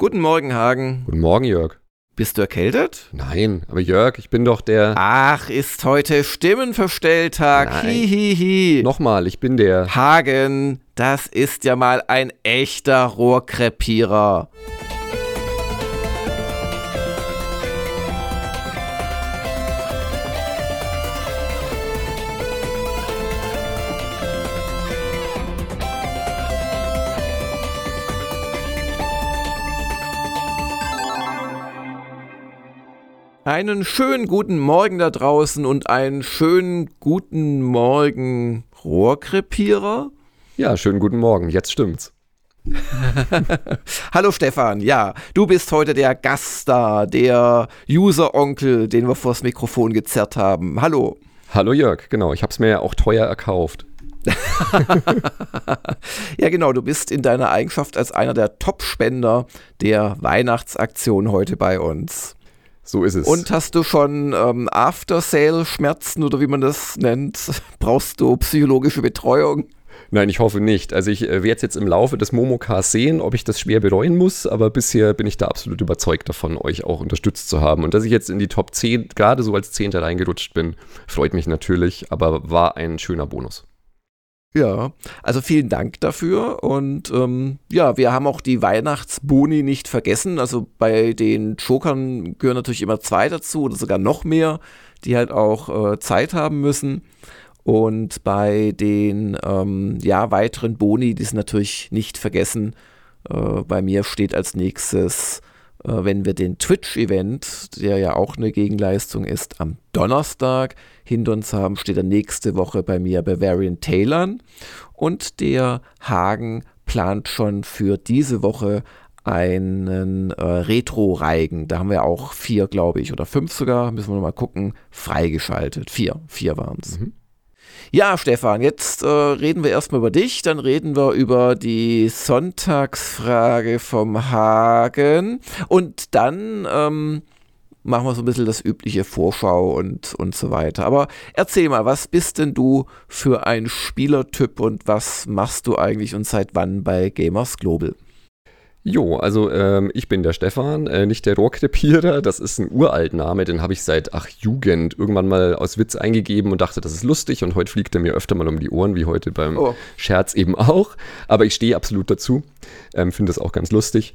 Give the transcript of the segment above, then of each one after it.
Guten Morgen, Hagen. Guten Morgen, Jörg. Bist du erkältet? Nein, aber Jörg, ich bin doch der. Ach, ist heute Stimmenverstelltag. Hihihi. Hi, hi. Nochmal, ich bin der. Hagen, das ist ja mal ein echter Rohrkrepierer. Einen schönen guten Morgen da draußen und einen schönen guten Morgen Rohrkrepierer. Ja, schönen guten Morgen, jetzt stimmt's. Hallo Stefan, ja, du bist heute der Gaststar, der User-Onkel, den wir vors Mikrofon gezerrt haben. Hallo. Hallo Jörg, genau, ich hab's mir ja auch teuer erkauft. ja, genau, du bist in deiner Eigenschaft als einer der Top-Spender der Weihnachtsaktion heute bei uns. So ist es. Und hast du schon ähm, After-Sale-Schmerzen oder wie man das nennt? Brauchst du psychologische Betreuung? Nein, ich hoffe nicht. Also ich äh, werde es jetzt im Laufe des Momocars sehen, ob ich das schwer bereuen muss, aber bisher bin ich da absolut überzeugt davon, euch auch unterstützt zu haben. Und dass ich jetzt in die Top 10, gerade so als Zehnter reingerutscht bin, freut mich natürlich, aber war ein schöner Bonus. Ja, also vielen Dank dafür. Und ähm, ja, wir haben auch die Weihnachtsboni nicht vergessen. Also bei den Jokern gehören natürlich immer zwei dazu oder sogar noch mehr, die halt auch äh, Zeit haben müssen. Und bei den ähm, ja, weiteren Boni, die sind natürlich nicht vergessen. Äh, bei mir steht als nächstes wenn wir den Twitch-Event, der ja auch eine Gegenleistung ist, am Donnerstag hinter uns haben, steht er nächste Woche bei mir Bavarian Taylern. Und der Hagen plant schon für diese Woche einen äh, Retro-Reigen. Da haben wir auch vier, glaube ich, oder fünf sogar, müssen wir noch mal gucken, freigeschaltet. Vier, vier waren es. Mhm. Ja, Stefan, jetzt äh, reden wir erstmal über dich, dann reden wir über die Sonntagsfrage vom Hagen und dann ähm, machen wir so ein bisschen das übliche Vorschau und, und so weiter. Aber erzähl mal, was bist denn du für ein Spielertyp und was machst du eigentlich und seit wann bei Gamers Global? Jo, also ähm, ich bin der Stefan, äh, nicht der Rohrkrepierer. Das ist ein Uraltname, den habe ich seit ach Jugend irgendwann mal aus Witz eingegeben und dachte, das ist lustig. Und heute fliegt er mir öfter mal um die Ohren, wie heute beim oh. Scherz eben auch. Aber ich stehe absolut dazu, ähm, finde das auch ganz lustig.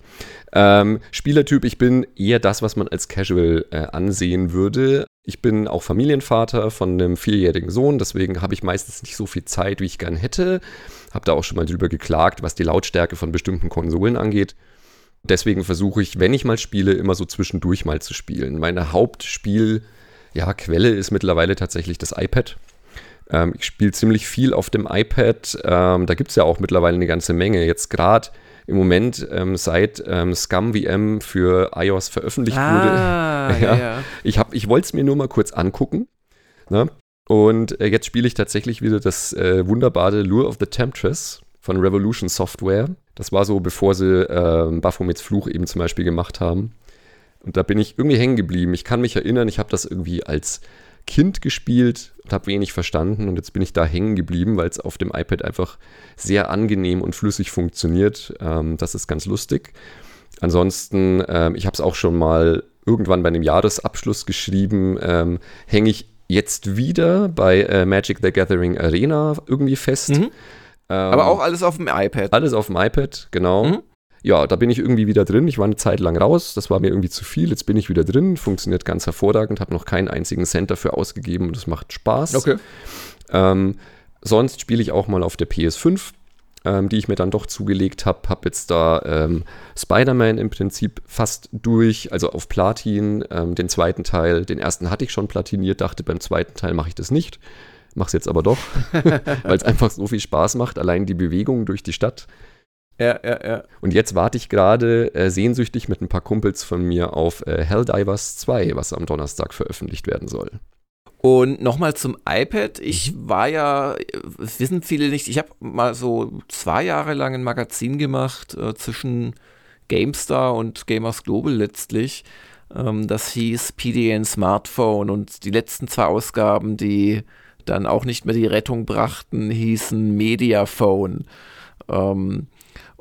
Ähm, Spielertyp, ich bin eher das, was man als Casual äh, ansehen würde. Ich bin auch Familienvater von einem vierjährigen Sohn, deswegen habe ich meistens nicht so viel Zeit, wie ich gern hätte. Habe da auch schon mal drüber geklagt, was die Lautstärke von bestimmten Konsolen angeht. Deswegen versuche ich, wenn ich mal spiele, immer so zwischendurch mal zu spielen. Meine Hauptspielquelle ja, ist mittlerweile tatsächlich das iPad. Ähm, ich spiele ziemlich viel auf dem iPad. Ähm, da gibt es ja auch mittlerweile eine ganze Menge. Jetzt gerade im Moment, ähm, seit ähm, ScumVM für iOS veröffentlicht ah, wurde. ja, ja. Ich, ich wollte es mir nur mal kurz angucken. Ne? Und äh, jetzt spiele ich tatsächlich wieder das äh, wunderbare Lure of the Temptress von Revolution Software. Das war so, bevor sie äh, Baphomets Fluch eben zum Beispiel gemacht haben. Und da bin ich irgendwie hängen geblieben. Ich kann mich erinnern, ich habe das irgendwie als Kind gespielt und habe wenig verstanden und jetzt bin ich da hängen geblieben, weil es auf dem iPad einfach sehr angenehm und flüssig funktioniert. Ähm, das ist ganz lustig. Ansonsten, ähm, ich habe es auch schon mal irgendwann bei einem Jahresabschluss geschrieben, ähm, hänge ich jetzt wieder bei äh, Magic the Gathering Arena irgendwie fest. Mhm. Aber auch alles auf dem iPad. Alles auf dem iPad, genau. Mhm ja, da bin ich irgendwie wieder drin. Ich war eine Zeit lang raus, das war mir irgendwie zu viel. Jetzt bin ich wieder drin, funktioniert ganz hervorragend, habe noch keinen einzigen Cent dafür ausgegeben und es macht Spaß. Okay. Ähm, sonst spiele ich auch mal auf der PS5, ähm, die ich mir dann doch zugelegt habe. Habe jetzt da ähm, Spider-Man im Prinzip fast durch, also auf Platin. Ähm, den zweiten Teil, den ersten hatte ich schon platiniert, dachte beim zweiten Teil mache ich das nicht. Mache es jetzt aber doch, weil es einfach so viel Spaß macht. Allein die Bewegung durch die Stadt ja, ja, ja. Und jetzt warte ich gerade äh, sehnsüchtig mit ein paar Kumpels von mir auf äh, Helldivers 2, was am Donnerstag veröffentlicht werden soll. Und nochmal zum iPad. Ich mhm. war ja, das wissen viele nicht, ich habe mal so zwei Jahre lang ein Magazin gemacht äh, zwischen GameStar und Gamers Global letztlich. Ähm, das hieß PDN Smartphone und die letzten zwei Ausgaben, die dann auch nicht mehr die Rettung brachten, hießen Mediaphone. Ähm,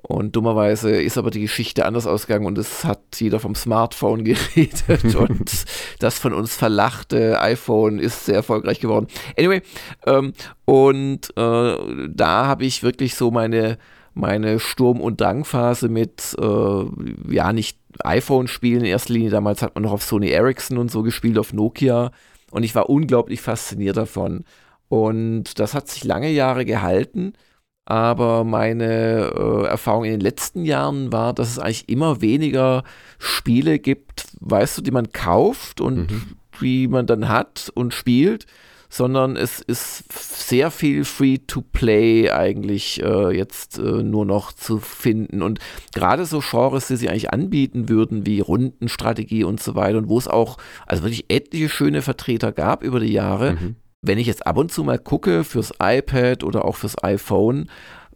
Und dummerweise ist aber die Geschichte anders ausgegangen und es hat jeder vom Smartphone geredet und das von uns verlachte iPhone ist sehr erfolgreich geworden. Anyway, ähm, und äh, da habe ich wirklich so meine, meine Sturm- und Drangphase mit, äh, ja, nicht iPhone-Spielen in erster Linie. Damals hat man noch auf Sony Ericsson und so gespielt, auf Nokia. Und ich war unglaublich fasziniert davon. Und das hat sich lange Jahre gehalten. Aber meine äh, Erfahrung in den letzten Jahren war, dass es eigentlich immer weniger Spiele gibt, weißt du, die man kauft und mhm. die man dann hat und spielt, sondern es ist sehr viel Free-to-Play eigentlich äh, jetzt äh, nur noch zu finden. Und gerade so Genres, die sie eigentlich anbieten würden, wie Rundenstrategie und so weiter, und wo es auch also wirklich etliche schöne Vertreter gab über die Jahre, mhm wenn ich jetzt ab und zu mal gucke fürs iPad oder auch fürs iPhone,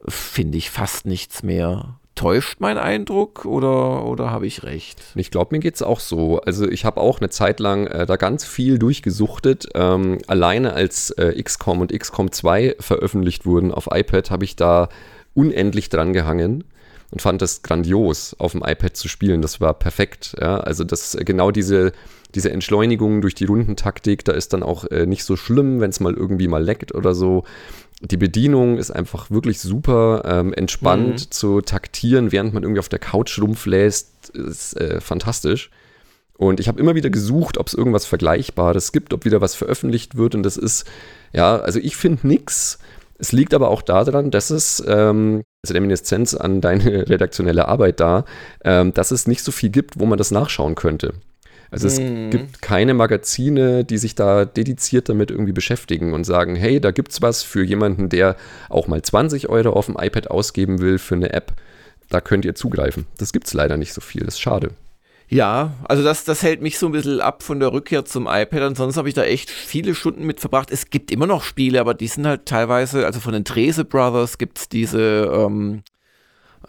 finde ich fast nichts mehr. Täuscht mein Eindruck oder, oder habe ich recht? Ich glaube, mir geht es auch so. Also ich habe auch eine Zeit lang äh, da ganz viel durchgesuchtet. Ähm, alleine als äh, XCOM und XCOM 2 veröffentlicht wurden auf iPad, habe ich da unendlich dran gehangen und fand das grandios, auf dem iPad zu spielen. Das war perfekt. Ja? Also das genau diese diese Entschleunigung durch die Rundentaktik, da ist dann auch äh, nicht so schlimm, wenn es mal irgendwie mal leckt oder so. Die Bedienung ist einfach wirklich super ähm, entspannt mhm. zu taktieren, während man irgendwie auf der Couch rumfläst, ist äh, fantastisch. Und ich habe immer wieder gesucht, ob es irgendwas Vergleichbares gibt, ob wieder was veröffentlicht wird. Und das ist, ja, also ich finde nichts. Es liegt aber auch daran, dass es, ähm, also Reminiszenz an deine redaktionelle Arbeit da, ähm, dass es nicht so viel gibt, wo man das nachschauen könnte. Also es mm. gibt keine Magazine, die sich da dediziert damit irgendwie beschäftigen und sagen, hey, da gibt's was für jemanden, der auch mal 20 Euro auf dem iPad ausgeben will für eine App. Da könnt ihr zugreifen. Das gibt's leider nicht so viel. Das ist schade. Ja, also das, das hält mich so ein bisschen ab von der Rückkehr zum iPad. Ansonsten habe ich da echt viele Stunden mit verbracht. Es gibt immer noch Spiele, aber die sind halt teilweise, also von den Trese Brothers gibt es diese ähm,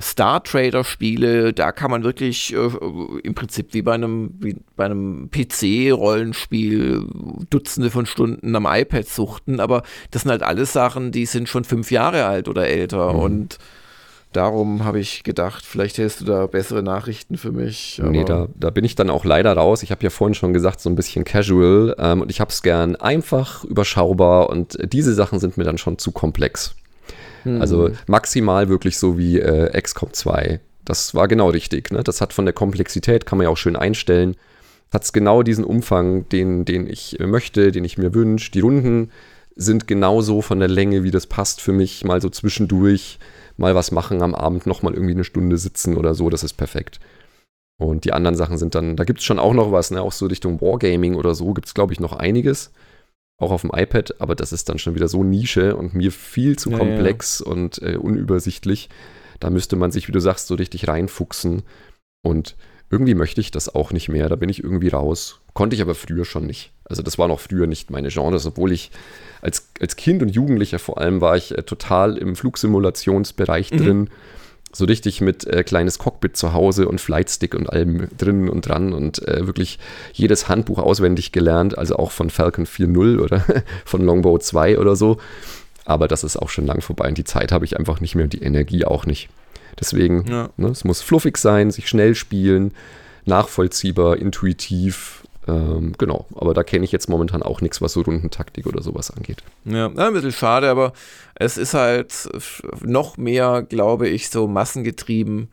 Star Trader Spiele, da kann man wirklich äh, im Prinzip wie bei einem, wie bei einem PC-Rollenspiel Dutzende von Stunden am iPad suchten, aber das sind halt alles Sachen, die sind schon fünf Jahre alt oder älter mhm. und Darum habe ich gedacht, vielleicht hättest du da bessere Nachrichten für mich. nee, da, da bin ich dann auch leider raus. Ich habe ja vorhin schon gesagt, so ein bisschen casual. Ähm, und ich habe es gern einfach, überschaubar. Und diese Sachen sind mir dann schon zu komplex. Mhm. Also maximal wirklich so wie äh, XCOM 2. Das war genau richtig. Ne? Das hat von der Komplexität, kann man ja auch schön einstellen, hat es genau diesen Umfang, den, den ich möchte, den ich mir wünsche. Die Runden sind genauso von der Länge, wie das passt für mich. Mal so zwischendurch, mal was machen am Abend, nochmal irgendwie eine Stunde sitzen oder so, das ist perfekt. Und die anderen Sachen sind dann, da gibt es schon auch noch was, ne? auch so Richtung Wargaming oder so gibt es, glaube ich, noch einiges auch auf dem iPad, aber das ist dann schon wieder so Nische und mir viel zu ja, komplex ja. und äh, unübersichtlich. Da müsste man sich, wie du sagst, so richtig reinfuchsen. Und irgendwie möchte ich das auch nicht mehr. Da bin ich irgendwie raus. Konnte ich aber früher schon nicht. Also das war noch früher nicht meine Genres, obwohl ich als, als Kind und Jugendlicher vor allem war ich äh, total im Flugsimulationsbereich mhm. drin so richtig mit äh, kleines Cockpit zu Hause und Flightstick und allem drin und dran und äh, wirklich jedes Handbuch auswendig gelernt, also auch von Falcon 4.0 oder von Longbow 2 oder so. Aber das ist auch schon lang vorbei und die Zeit habe ich einfach nicht mehr und die Energie auch nicht. Deswegen, ja. ne, es muss fluffig sein, sich schnell spielen, nachvollziehbar, intuitiv, ähm, genau, aber da kenne ich jetzt momentan auch nichts, was so Rundentaktik oder sowas angeht. Ja, ein bisschen schade, aber es ist halt noch mehr, glaube ich, so massengetrieben,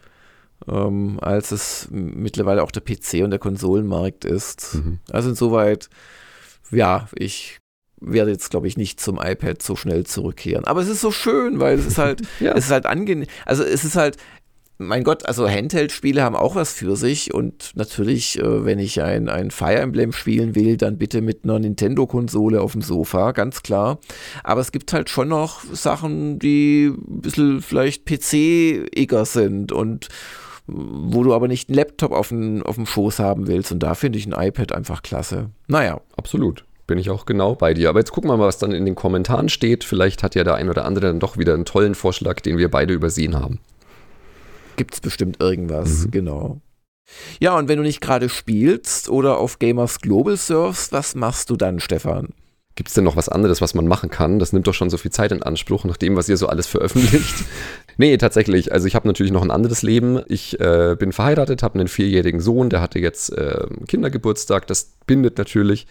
ähm, als es mittlerweile auch der PC und der Konsolenmarkt ist. Mhm. Also insoweit, ja, ich werde jetzt, glaube ich, nicht zum iPad so schnell zurückkehren. Aber es ist so schön, weil es ist halt, ja. es ist halt angenehm. Also es ist halt, mein Gott, also Handheld-Spiele haben auch was für sich und natürlich, äh, wenn ich ein, ein Fire Emblem spielen will, dann bitte mit einer Nintendo-Konsole auf dem Sofa, ganz klar. Aber es gibt halt schon noch Sachen, die ein bisschen vielleicht PC-iger sind und wo du aber nicht einen Laptop auf dem, auf dem Schoß haben willst. Und da finde ich ein iPad einfach klasse. Naja. Absolut. Bin ich auch genau bei dir. Aber jetzt gucken wir mal, was dann in den Kommentaren steht. Vielleicht hat ja der ein oder andere dann doch wieder einen tollen Vorschlag, den wir beide übersehen haben gibt es bestimmt irgendwas, mhm. genau. Ja, und wenn du nicht gerade spielst oder auf Gamers Global surfst, was machst du dann, Stefan? gibt es denn noch was anderes, was man machen kann? Das nimmt doch schon so viel Zeit in Anspruch, nach dem, was ihr so alles veröffentlicht. nee, tatsächlich. Also ich habe natürlich noch ein anderes Leben. Ich äh, bin verheiratet, habe einen vierjährigen Sohn, der hatte jetzt äh, Kindergeburtstag. Das bindet natürlich.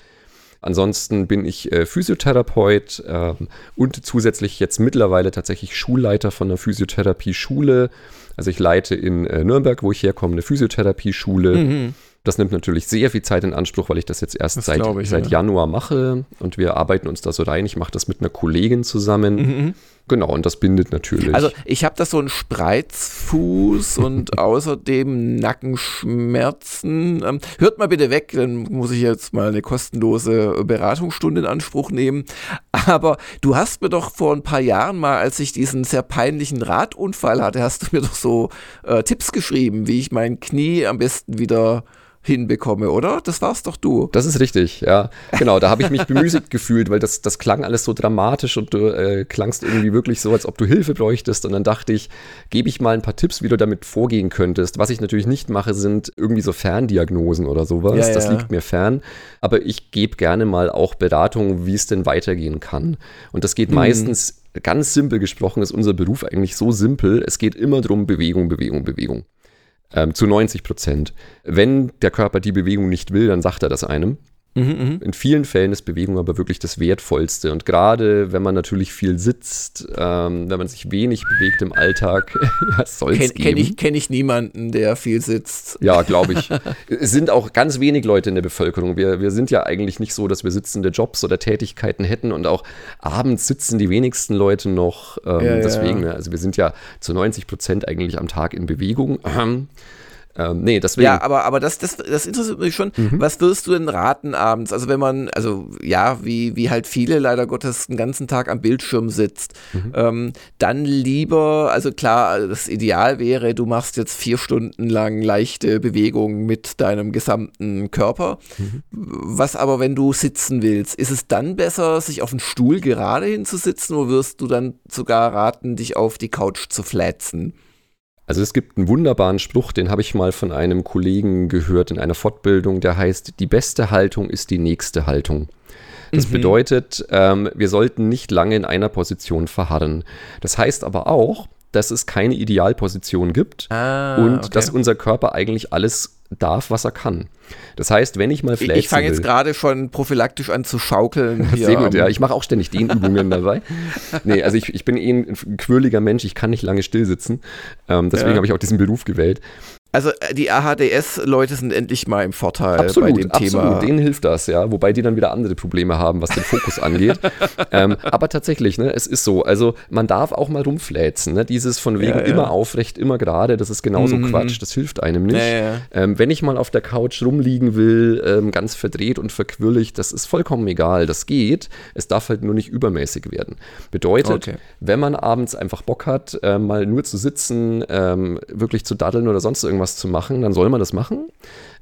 Ansonsten bin ich äh, Physiotherapeut äh, und zusätzlich jetzt mittlerweile tatsächlich Schulleiter von einer Physiotherapie-Schule. Also ich leite in äh, Nürnberg, wo ich herkomme, eine Physiotherapie-Schule. Mhm. Das nimmt natürlich sehr viel Zeit in Anspruch, weil ich das jetzt erst das seit, ich, seit ja. Januar mache und wir arbeiten uns da so rein. Ich mache das mit einer Kollegin zusammen. Mhm. mhm. Genau, und das bindet natürlich. Also ich habe da so einen Spreizfuß und außerdem Nackenschmerzen. Ähm, hört mal bitte weg, dann muss ich jetzt mal eine kostenlose Beratungsstunde in Anspruch nehmen. Aber du hast mir doch vor ein paar Jahren mal, als ich diesen sehr peinlichen Radunfall hatte, hast du mir doch so äh, Tipps geschrieben, wie ich mein Knie am besten wieder hinbekomme, oder? Das war's doch du. Das ist richtig, ja. Genau, da habe ich mich bemüßigt gefühlt, weil das, das klang alles so dramatisch und du äh, klangst irgendwie wirklich so, als ob du Hilfe bräuchtest. Und dann dachte ich, gebe ich mal ein paar Tipps, wie du damit vorgehen könntest. Was ich natürlich nicht mache, sind irgendwie so Ferndiagnosen oder sowas. Ja, ja. Das liegt mir fern. Aber ich gebe gerne mal auch Beratungen, wie es denn weitergehen kann. Und das geht mhm. meistens ganz simpel gesprochen ist unser Beruf eigentlich so simpel. Es geht immer darum, Bewegung, Bewegung, Bewegung. Ähm, zu 90 Prozent. Wenn der Körper die Bewegung nicht will, dann sagt er das einem. Mhm, mhm, In vielen Fällen ist Bewegung aber wirklich das Wertvollste. Und gerade wenn man natürlich viel sitzt, ähm, wenn man sich wenig bewegt im Alltag, ja, soll es Ken, Kenne ich, kenn ich niemanden, der viel sitzt. Ja, glaube ich. es sind auch ganz wenig Leute in der Bevölkerung. Wir, wir sind ja eigentlich nicht so, dass wir sitzende Jobs oder Tätigkeiten hätten und auch abends sitzen die wenigsten Leute noch. Ähm, ja, deswegen, ja. also wir sind ja zu 90 Prozent eigentlich am Tag in Bewegung. Ähm, nee, deswegen. Ja, aber, aber das, das, das interessiert mich schon. Mhm. Was würdest du denn raten abends? Also wenn man, also ja, wie, wie halt viele leider Gottes den ganzen Tag am Bildschirm sitzt, mhm. ähm, dann lieber, also klar, das Ideal wäre, du machst jetzt vier Stunden lang leichte Bewegungen mit deinem gesamten Körper. Mhm. Was aber, wenn du sitzen willst, ist es dann besser, sich auf den Stuhl gerade hinzusitzen oder wirst du dann sogar raten, dich auf die Couch zu flätzen? Also es gibt einen wunderbaren Spruch, den habe ich mal von einem Kollegen gehört in einer Fortbildung, der heißt, die beste Haltung ist die nächste Haltung. Das mhm. bedeutet, ähm, wir sollten nicht lange in einer Position verharren. Das heißt aber auch, dass es keine Idealposition gibt ah, und okay. dass unser Körper eigentlich alles darf, was er kann. Das heißt, wenn ich mal fläzen Ich, ich fange jetzt gerade schon prophylaktisch an zu schaukeln. Sehr gut, ja. Ich mache auch ständig Dehnübungen dabei. Nee, also ich, ich bin eh ein quirliger Mensch, ich kann nicht lange still sitzen. Ähm, deswegen ja. habe ich auch diesen Beruf gewählt. Also äh, die AHDS-Leute sind endlich mal im Vorteil absolut, bei dem Thema. Absolut, denen hilft das, ja. Wobei die dann wieder andere Probleme haben, was den Fokus angeht. ähm, aber tatsächlich, ne, es ist so. Also man darf auch mal rumfläzen. Ne? Dieses von wegen ja, ja. immer aufrecht, immer gerade, das ist genauso mhm. Quatsch. Das hilft einem nicht. Ja, ähm, wenn ich mal auf der Couch rumliegen will, ähm, ganz verdreht und verquirligt, das ist vollkommen egal. Das geht. Es darf halt nur nicht übermäßig werden. Bedeutet, okay. wenn man abends einfach Bock hat, äh, mal nur zu sitzen, ähm, wirklich zu daddeln oder sonst irgendwas was zu machen, dann soll man das machen.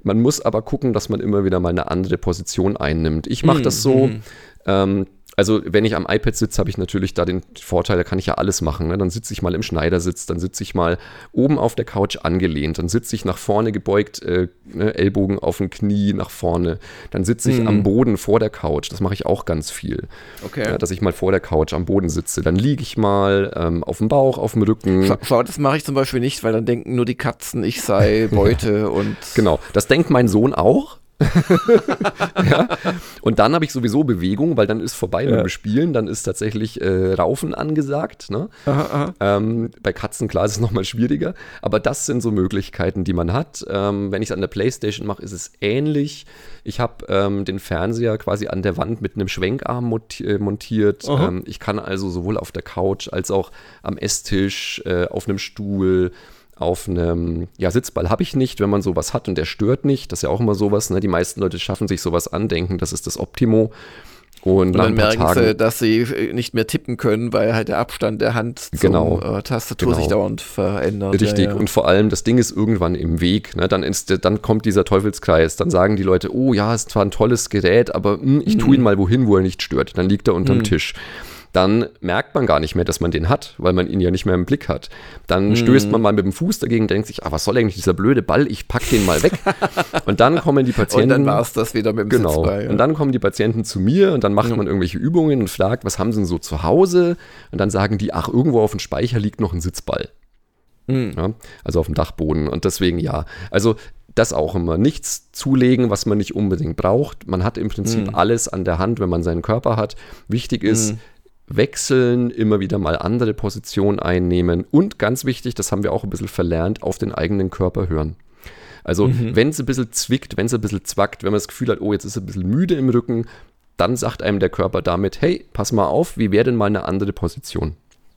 Man muss aber gucken, dass man immer wieder mal eine andere Position einnimmt. Ich mache mm, das so. Mm. Ähm, also wenn ich am iPad sitze, habe ich natürlich da den Vorteil, da kann ich ja alles machen. Ne? Dann sitze ich mal im Schneidersitz, dann sitze ich mal oben auf der Couch angelehnt, dann sitze ich nach vorne gebeugt, äh, ne, Ellbogen auf dem Knie nach vorne, dann sitze ich hm. am Boden vor der Couch, das mache ich auch ganz viel. Okay. Ja, dass ich mal vor der Couch am Boden sitze, dann liege ich mal ähm, auf dem Bauch, auf dem Rücken. Schau, schau das mache ich zum Beispiel nicht, weil dann denken nur die Katzen, ich sei Beute und. Genau, das denkt mein Sohn auch. ja. Und dann habe ich sowieso Bewegung, weil dann ist vorbei ja. mit dem Spielen, dann ist tatsächlich äh, Raufen angesagt. Ne? Aha, aha. Ähm, bei Katzen, klar, ist es nochmal schwieriger, aber das sind so Möglichkeiten, die man hat. Ähm, wenn ich es an der Playstation mache, ist es ähnlich. Ich habe ähm, den Fernseher quasi an der Wand mit einem Schwenkarm äh, montiert. Ähm, ich kann also sowohl auf der Couch als auch am Esstisch, äh, auf einem Stuhl, auf einem, ja, Sitzball habe ich nicht, wenn man sowas hat und der stört nicht. Das ist ja auch immer sowas, ne? Die meisten Leute schaffen sich sowas an, denken, das ist das Optimo. Und, und dann merken Tagen, sie, dass sie äh, nicht mehr tippen können, weil halt der Abstand der Hand zur genau, äh, Tastatur genau. sich dauernd verändert. Richtig, ja, ja. und vor allem das Ding ist irgendwann im Weg. Ne? Dann, ist, dann kommt dieser Teufelskreis. Dann sagen die Leute, oh ja, ist zwar ein tolles Gerät, aber mh, hm, ich tue ihn mhm. mal wohin, wo er nicht stört. Dann liegt er unterm mhm. Tisch dann merkt man gar nicht mehr, dass man den hat, weil man ihn ja nicht mehr im Blick hat. Dann mhm. stößt man mal mit dem Fuß dagegen, denkt sich, ah, was soll eigentlich dieser blöde Ball? Ich pack den mal weg. und dann kommen die Patienten. Und dann war es das wieder mit dem Genau. Sitzball, ja. Und dann kommen die Patienten zu mir und dann macht mhm. man irgendwelche Übungen und fragt, was haben sie denn so zu Hause? Und dann sagen die, ach, irgendwo auf dem Speicher liegt noch ein Sitzball. Mhm. Ja, also auf dem Dachboden. Und deswegen ja. Also das auch immer. Nichts zulegen, was man nicht unbedingt braucht. Man hat im Prinzip mhm. alles an der Hand, wenn man seinen Körper hat. Wichtig ist, mhm. Wechseln, immer wieder mal andere Positionen einnehmen und ganz wichtig, das haben wir auch ein bisschen verlernt, auf den eigenen Körper hören. Also, mhm. wenn es ein bisschen zwickt, wenn es ein bisschen zwackt, wenn man das Gefühl hat, oh, jetzt ist es ein bisschen müde im Rücken, dann sagt einem der Körper damit, hey, pass mal auf, wie wäre denn mal eine andere Position?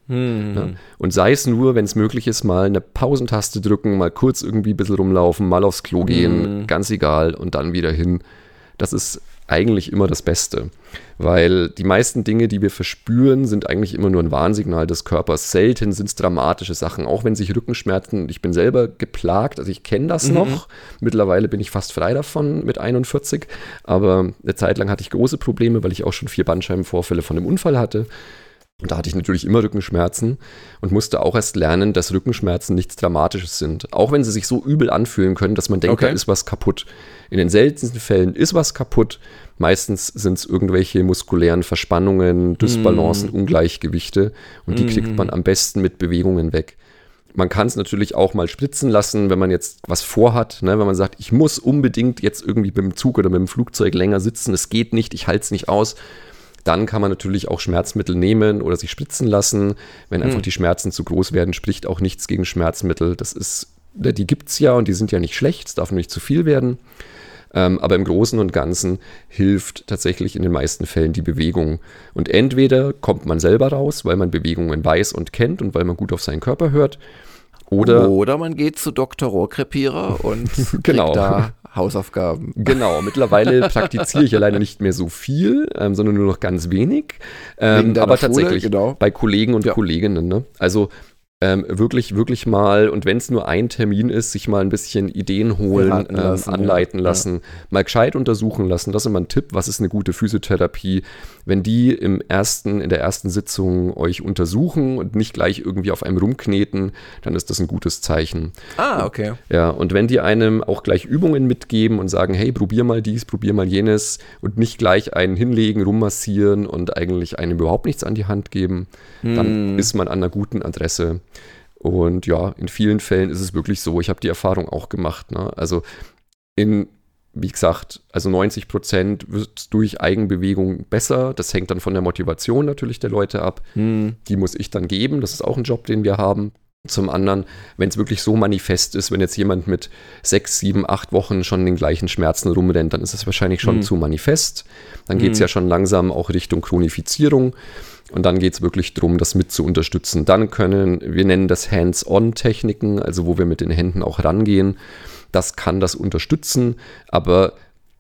Mhm. Ja? Und sei es nur, wenn es möglich ist, mal eine Pausentaste drücken, mal kurz irgendwie ein bisschen rumlaufen, mal aufs Klo gehen, mhm. ganz egal, und dann wieder hin. Das ist eigentlich immer das Beste. Weil die meisten Dinge, die wir verspüren, sind eigentlich immer nur ein Warnsignal des Körpers. Selten sind es dramatische Sachen. Auch wenn sich Rückenschmerzen, ich bin selber geplagt, also ich kenne das mhm. noch. Mittlerweile bin ich fast frei davon mit 41. Aber eine Zeit lang hatte ich große Probleme, weil ich auch schon vier Bandscheibenvorfälle von einem Unfall hatte. Und da hatte ich natürlich immer Rückenschmerzen und musste auch erst lernen, dass Rückenschmerzen nichts Dramatisches sind. Auch wenn sie sich so übel anfühlen können, dass man denkt, okay. da ist was kaputt. In den seltensten Fällen ist was kaputt. Meistens sind es irgendwelche muskulären Verspannungen, Dysbalancen, mm. Ungleichgewichte und die mm. kriegt man am besten mit Bewegungen weg. Man kann es natürlich auch mal spritzen lassen, wenn man jetzt was vorhat, ne? wenn man sagt, ich muss unbedingt jetzt irgendwie mit dem Zug oder mit dem Flugzeug länger sitzen, es geht nicht, ich halte es nicht aus dann kann man natürlich auch Schmerzmittel nehmen oder sich spritzen lassen. Wenn einfach hm. die Schmerzen zu groß werden, spricht auch nichts gegen Schmerzmittel. Das ist, die gibt es ja und die sind ja nicht schlecht, es darf nur nicht zu viel werden. Ähm, aber im Großen und Ganzen hilft tatsächlich in den meisten Fällen die Bewegung. Und entweder kommt man selber raus, weil man Bewegungen weiß und kennt und weil man gut auf seinen Körper hört. Oder, Oder man geht zu Dr. Rohrkrepierer und genau. da Hausaufgaben. Genau, mittlerweile praktiziere ich ja leider nicht mehr so viel, ähm, sondern nur noch ganz wenig. Ähm, aber Schule, tatsächlich genau. bei Kollegen und ja. Kolleginnen. Ne? Also ähm, wirklich, wirklich mal, und wenn es nur ein Termin ist, sich mal ein bisschen Ideen holen, ähm, lassen, anleiten ja. lassen, ja. mal gescheit untersuchen lassen. Das ist immer ein Tipp, was ist eine gute Physiotherapie. Wenn die im ersten, in der ersten Sitzung euch untersuchen und nicht gleich irgendwie auf einem rumkneten, dann ist das ein gutes Zeichen. Ah, okay. Ja, und wenn die einem auch gleich Übungen mitgeben und sagen, hey, probier mal dies, probier mal jenes und nicht gleich einen hinlegen, rummassieren und eigentlich einem überhaupt nichts an die Hand geben, hm. dann ist man an einer guten Adresse. Und ja, in vielen Fällen ist es wirklich so. Ich habe die Erfahrung auch gemacht. Ne? Also in, wie gesagt, also 90 Prozent wird durch Eigenbewegung besser. Das hängt dann von der Motivation natürlich der Leute ab. Hm. Die muss ich dann geben. Das ist auch ein Job, den wir haben. Zum anderen, wenn es wirklich so manifest ist, wenn jetzt jemand mit sechs, sieben, acht Wochen schon den gleichen Schmerzen rumrennt, dann ist es wahrscheinlich schon hm. zu manifest. Dann geht es hm. ja schon langsam auch Richtung Chronifizierung. Und dann geht es wirklich darum, das mit zu unterstützen. Dann können, wir nennen das Hands-on-Techniken, also wo wir mit den Händen auch rangehen. Das kann das unterstützen, aber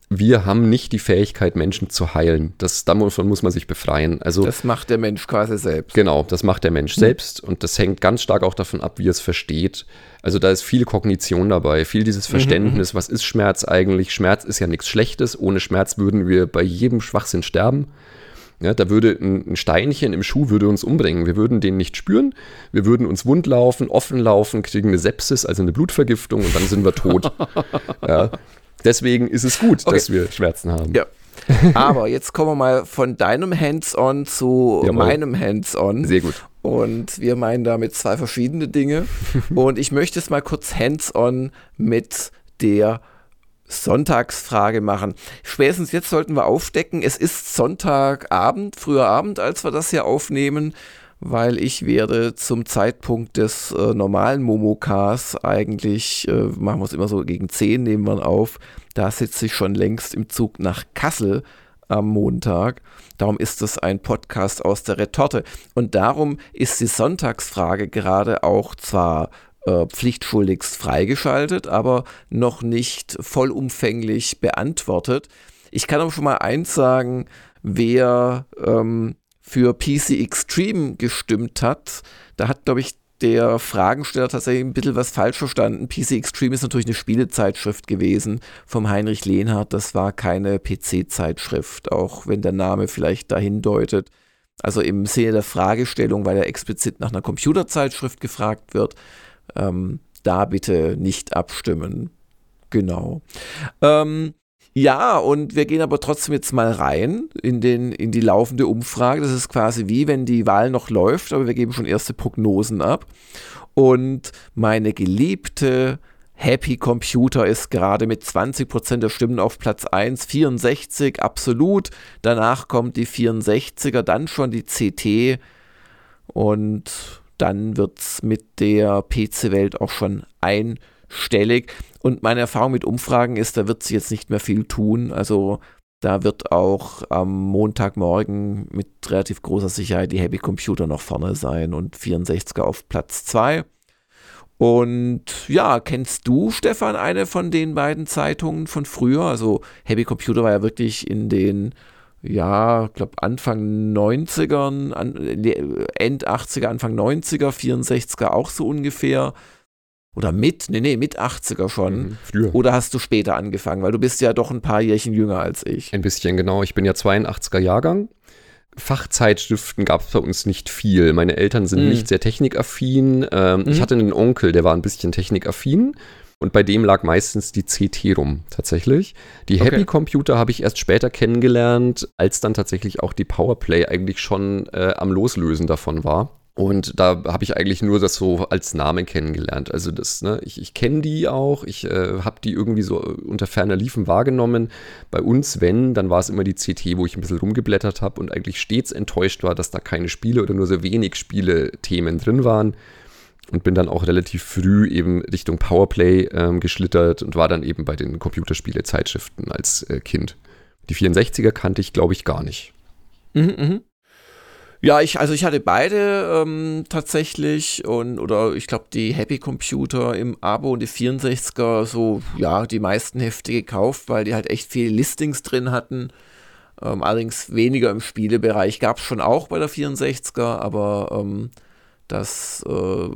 wir haben nicht die Fähigkeit, Menschen zu heilen. Das, davon muss man sich befreien. Also, das macht der Mensch quasi selbst. Genau, das macht der Mensch selbst und das hängt ganz stark auch davon ab, wie er es versteht. Also da ist viel Kognition dabei, viel dieses mhm, Verständnis, mhm, was ist Schmerz eigentlich? Schmerz ist ja nichts Schlechtes. Ohne Schmerz würden wir bei jedem Schwachsinn sterben. Ja, da würde ein, Steinchen im Schuh würde uns umbringen. Wir würden den nicht spüren. Wir würden uns wund laufen, offen laufen, kriegen eine Sepsis, also eine Blutvergiftung und dann sind wir tot. ja. Deswegen ist es gut, okay. dass wir Schmerzen haben. Ja. Aber jetzt kommen wir mal von deinem Hands-on zu Jawohl. meinem Hands-on. Sehr gut. Und wir meinen damit zwei verschiedene Dinge. und ich möchte es mal kurz Hands-on mit der Sonntagsfrage machen. Spätestens jetzt sollten wir aufdecken, es ist Sonntagabend, früher Abend, als wir das hier aufnehmen, weil ich werde zum Zeitpunkt des äh, normalen Momokars eigentlich, äh, machen wir es immer so gegen 10, nehmen wir auf, da sitze ich schon längst im Zug nach Kassel am Montag. Darum ist es ein Podcast aus der Retorte. Und darum ist die Sonntagsfrage gerade auch zwar äh, pflichtschuldigst freigeschaltet, aber noch nicht vollumfänglich beantwortet. Ich kann aber schon mal eins sagen, wer ähm, für PC Extreme gestimmt hat, da hat, glaube ich, der Fragensteller tatsächlich ein bisschen was falsch verstanden. PC Extreme ist natürlich eine Spielezeitschrift gewesen vom Heinrich Lehnhardt. Das war keine PC-Zeitschrift, auch wenn der Name vielleicht dahin deutet Also im Sinne der Fragestellung, weil er explizit nach einer Computerzeitschrift gefragt wird, ähm, da bitte nicht abstimmen. Genau. Ähm, ja, und wir gehen aber trotzdem jetzt mal rein in, den, in die laufende Umfrage. Das ist quasi wie wenn die Wahl noch läuft, aber wir geben schon erste Prognosen ab. Und meine geliebte Happy Computer ist gerade mit 20% der Stimmen auf Platz 1, 64 absolut. Danach kommt die 64er, dann schon die CT und dann wird es mit der PC-Welt auch schon einstellig. Und meine Erfahrung mit Umfragen ist, da wird sich jetzt nicht mehr viel tun. Also da wird auch am Montagmorgen mit relativ großer Sicherheit die Happy Computer noch vorne sein und 64er auf Platz 2. Und ja, kennst du, Stefan, eine von den beiden Zeitungen von früher? Also Happy Computer war ja wirklich in den, ja, ich glaube Anfang 90ern, an, End 80er, Anfang 90er, 64er auch so ungefähr. Oder mit, nee, nee, mit 80er schon. Mhm. Oder hast du später angefangen? Weil du bist ja doch ein paar Jährchen jünger als ich. Ein bisschen, genau. Ich bin ja 82er Jahrgang. Fachzeitschriften gab es bei uns nicht viel. Meine Eltern sind mm. nicht sehr technikaffin. Ähm, mm. Ich mhm. hatte einen Onkel, der war ein bisschen technikaffin. Und bei dem lag meistens die CT rum, tatsächlich. Die okay. Happy Computer habe ich erst später kennengelernt, als dann tatsächlich auch die Powerplay eigentlich schon äh, am Loslösen davon war. Und da habe ich eigentlich nur das so als Namen kennengelernt. Also das, ne, ich, ich kenne die auch, ich äh, habe die irgendwie so unter ferner Liefen wahrgenommen. Bei uns, wenn, dann war es immer die CT, wo ich ein bisschen rumgeblättert habe und eigentlich stets enttäuscht war, dass da keine Spiele oder nur so wenig Spiele-Themen drin waren. Und bin dann auch relativ früh eben Richtung Powerplay ähm, geschlittert und war dann eben bei den Computerspiele-Zeitschriften als äh, Kind. Die 64er kannte ich, glaube ich, gar nicht. Mhm, mh. Ja, ich, also ich hatte beide ähm, tatsächlich und oder ich glaube die Happy Computer im Abo und die 64er so, ja, die meisten Hefte gekauft, weil die halt echt viele Listings drin hatten. Ähm, allerdings weniger im Spielebereich gab es schon auch bei der 64er, aber ähm, das äh,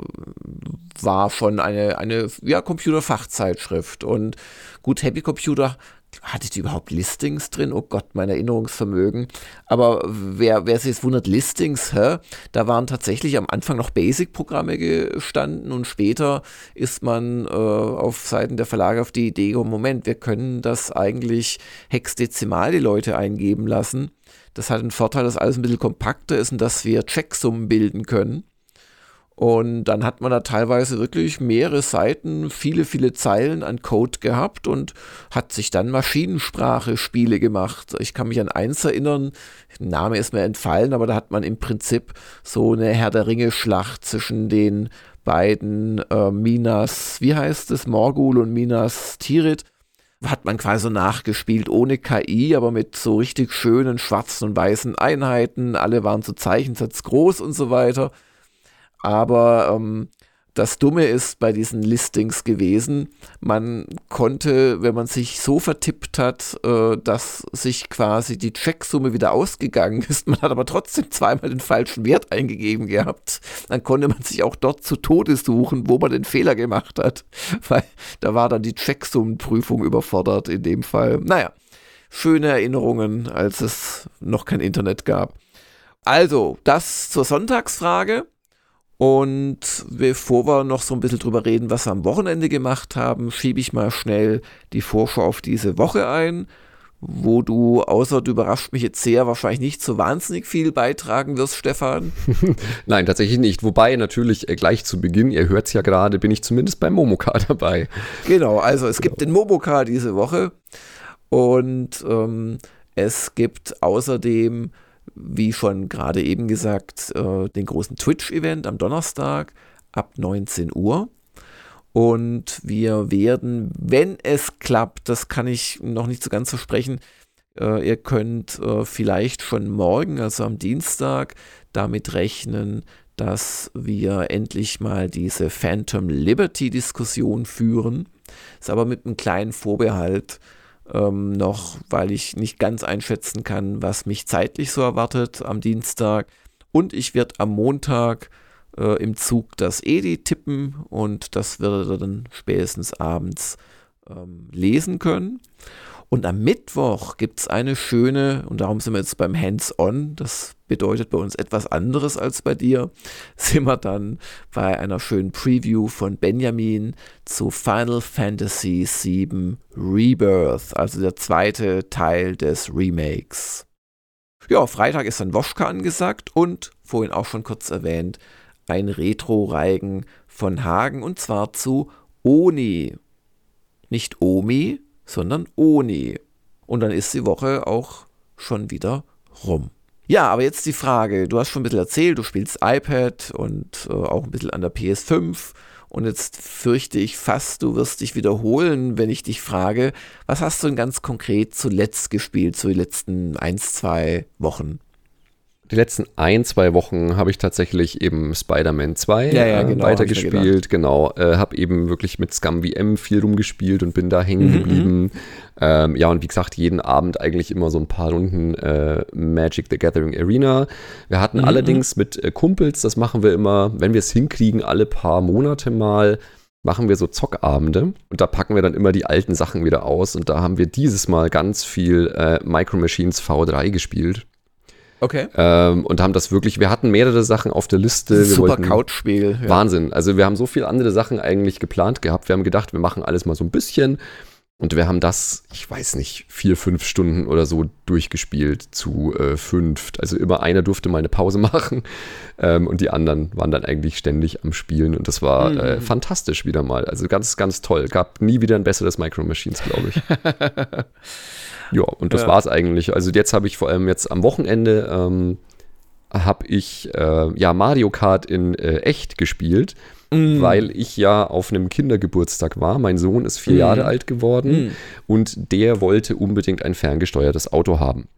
war schon eine, eine ja, Computerfachzeitschrift. Und gut, Happy Computer hatte die überhaupt Listings drin? Oh Gott, mein Erinnerungsvermögen. Aber wer, wer sich jetzt wundert, Listings, hä? da waren tatsächlich am Anfang noch Basic-Programme gestanden und später ist man äh, auf Seiten der Verlage auf die Idee gekommen, Moment, wir können das eigentlich hexdezimal die Leute eingeben lassen. Das hat den Vorteil, dass alles ein bisschen kompakter ist und dass wir Checksummen bilden können. Und dann hat man da teilweise wirklich mehrere Seiten, viele, viele Zeilen an Code gehabt und hat sich dann Maschinensprache-Spiele gemacht. Ich kann mich an eins erinnern, Name ist mir entfallen, aber da hat man im Prinzip so eine Herr der Ringe-Schlacht zwischen den beiden äh, Minas, wie heißt es, Morgul und Minas Tirith hat man quasi so nachgespielt, ohne KI, aber mit so richtig schönen schwarzen und weißen Einheiten. Alle waren zu Zeichensatz groß und so weiter. Aber ähm, das Dumme ist bei diesen Listings gewesen, man konnte, wenn man sich so vertippt hat, äh, dass sich quasi die Checksumme wieder ausgegangen ist, man hat aber trotzdem zweimal den falschen Wert eingegeben gehabt, dann konnte man sich auch dort zu Tode suchen, wo man den Fehler gemacht hat, weil da war dann die Checksummenprüfung überfordert in dem Fall. Naja, schöne Erinnerungen, als es noch kein Internet gab. Also, das zur Sonntagsfrage. Und bevor wir noch so ein bisschen drüber reden, was wir am Wochenende gemacht haben, schiebe ich mal schnell die Vorschau auf diese Woche ein, wo du, außer du überrascht mich jetzt sehr, wahrscheinlich nicht so wahnsinnig viel beitragen wirst, Stefan. Nein, tatsächlich nicht. Wobei natürlich äh, gleich zu Beginn, ihr hört es ja gerade, bin ich zumindest beim Momoka dabei. Genau, also es gibt den Momoka diese Woche und ähm, es gibt außerdem wie schon gerade eben gesagt, äh, den großen Twitch-Event am Donnerstag ab 19 Uhr. Und wir werden, wenn es klappt, das kann ich noch nicht so ganz versprechen, äh, ihr könnt äh, vielleicht schon morgen, also am Dienstag, damit rechnen, dass wir endlich mal diese Phantom Liberty Diskussion führen. Ist aber mit einem kleinen Vorbehalt ähm, noch, weil ich nicht ganz einschätzen kann, was mich zeitlich so erwartet am Dienstag. Und ich werde am Montag äh, im Zug das Edi tippen und das werdet ihr dann spätestens abends ähm, lesen können. Und am Mittwoch gibt es eine schöne, und darum sind wir jetzt beim Hands-on, das bedeutet bei uns etwas anderes als bei dir, sind wir dann bei einer schönen Preview von Benjamin zu Final Fantasy VII Rebirth, also der zweite Teil des Remakes. Ja, Freitag ist dann Woschka angesagt und, vorhin auch schon kurz erwähnt, ein Retro-Reigen von Hagen und zwar zu Oni. Nicht Omi, sondern Oni. Und dann ist die Woche auch schon wieder rum. Ja, aber jetzt die Frage, du hast schon ein bisschen erzählt, du spielst iPad und äh, auch ein bisschen an der PS5 und jetzt fürchte ich fast, du wirst dich wiederholen, wenn ich dich frage, was hast du denn ganz konkret zuletzt gespielt, so die letzten ein, zwei Wochen? Die letzten ein, zwei Wochen habe ich tatsächlich eben Spider-Man 2 ja, ja, äh, genau, weitergespielt. Genau, äh, habe eben wirklich mit Scum VM viel rumgespielt und bin da hängen mhm, geblieben. Mhm. Ähm, ja, und wie gesagt, jeden Abend eigentlich immer so ein paar Runden äh, Magic the Gathering Arena. Wir hatten mhm. allerdings mit äh, Kumpels, das machen wir immer, wenn wir es hinkriegen, alle paar Monate mal machen wir so Zockabende und da packen wir dann immer die alten Sachen wieder aus und da haben wir dieses Mal ganz viel äh, Micro Machines V3 gespielt. Okay. Ähm, und haben das wirklich, wir hatten mehrere Sachen auf der Liste. Super Couchspiel. Ja. Wahnsinn. Also wir haben so viele andere Sachen eigentlich geplant gehabt. Wir haben gedacht, wir machen alles mal so ein bisschen. Und wir haben das, ich weiß nicht, vier, fünf Stunden oder so durchgespielt zu äh, fünf. Also immer einer durfte mal eine Pause machen ähm, und die anderen waren dann eigentlich ständig am Spielen und das war äh, mhm. fantastisch wieder mal. Also ganz, ganz toll. Gab nie wieder ein besseres Micro Machines, glaube ich. Ja, und das ja. es eigentlich. Also jetzt habe ich vor allem jetzt am Wochenende ähm, habe ich äh, ja Mario Kart in äh, echt gespielt, mm. weil ich ja auf einem Kindergeburtstag war. Mein Sohn ist vier mm. Jahre alt geworden mm. und der wollte unbedingt ein ferngesteuertes Auto haben.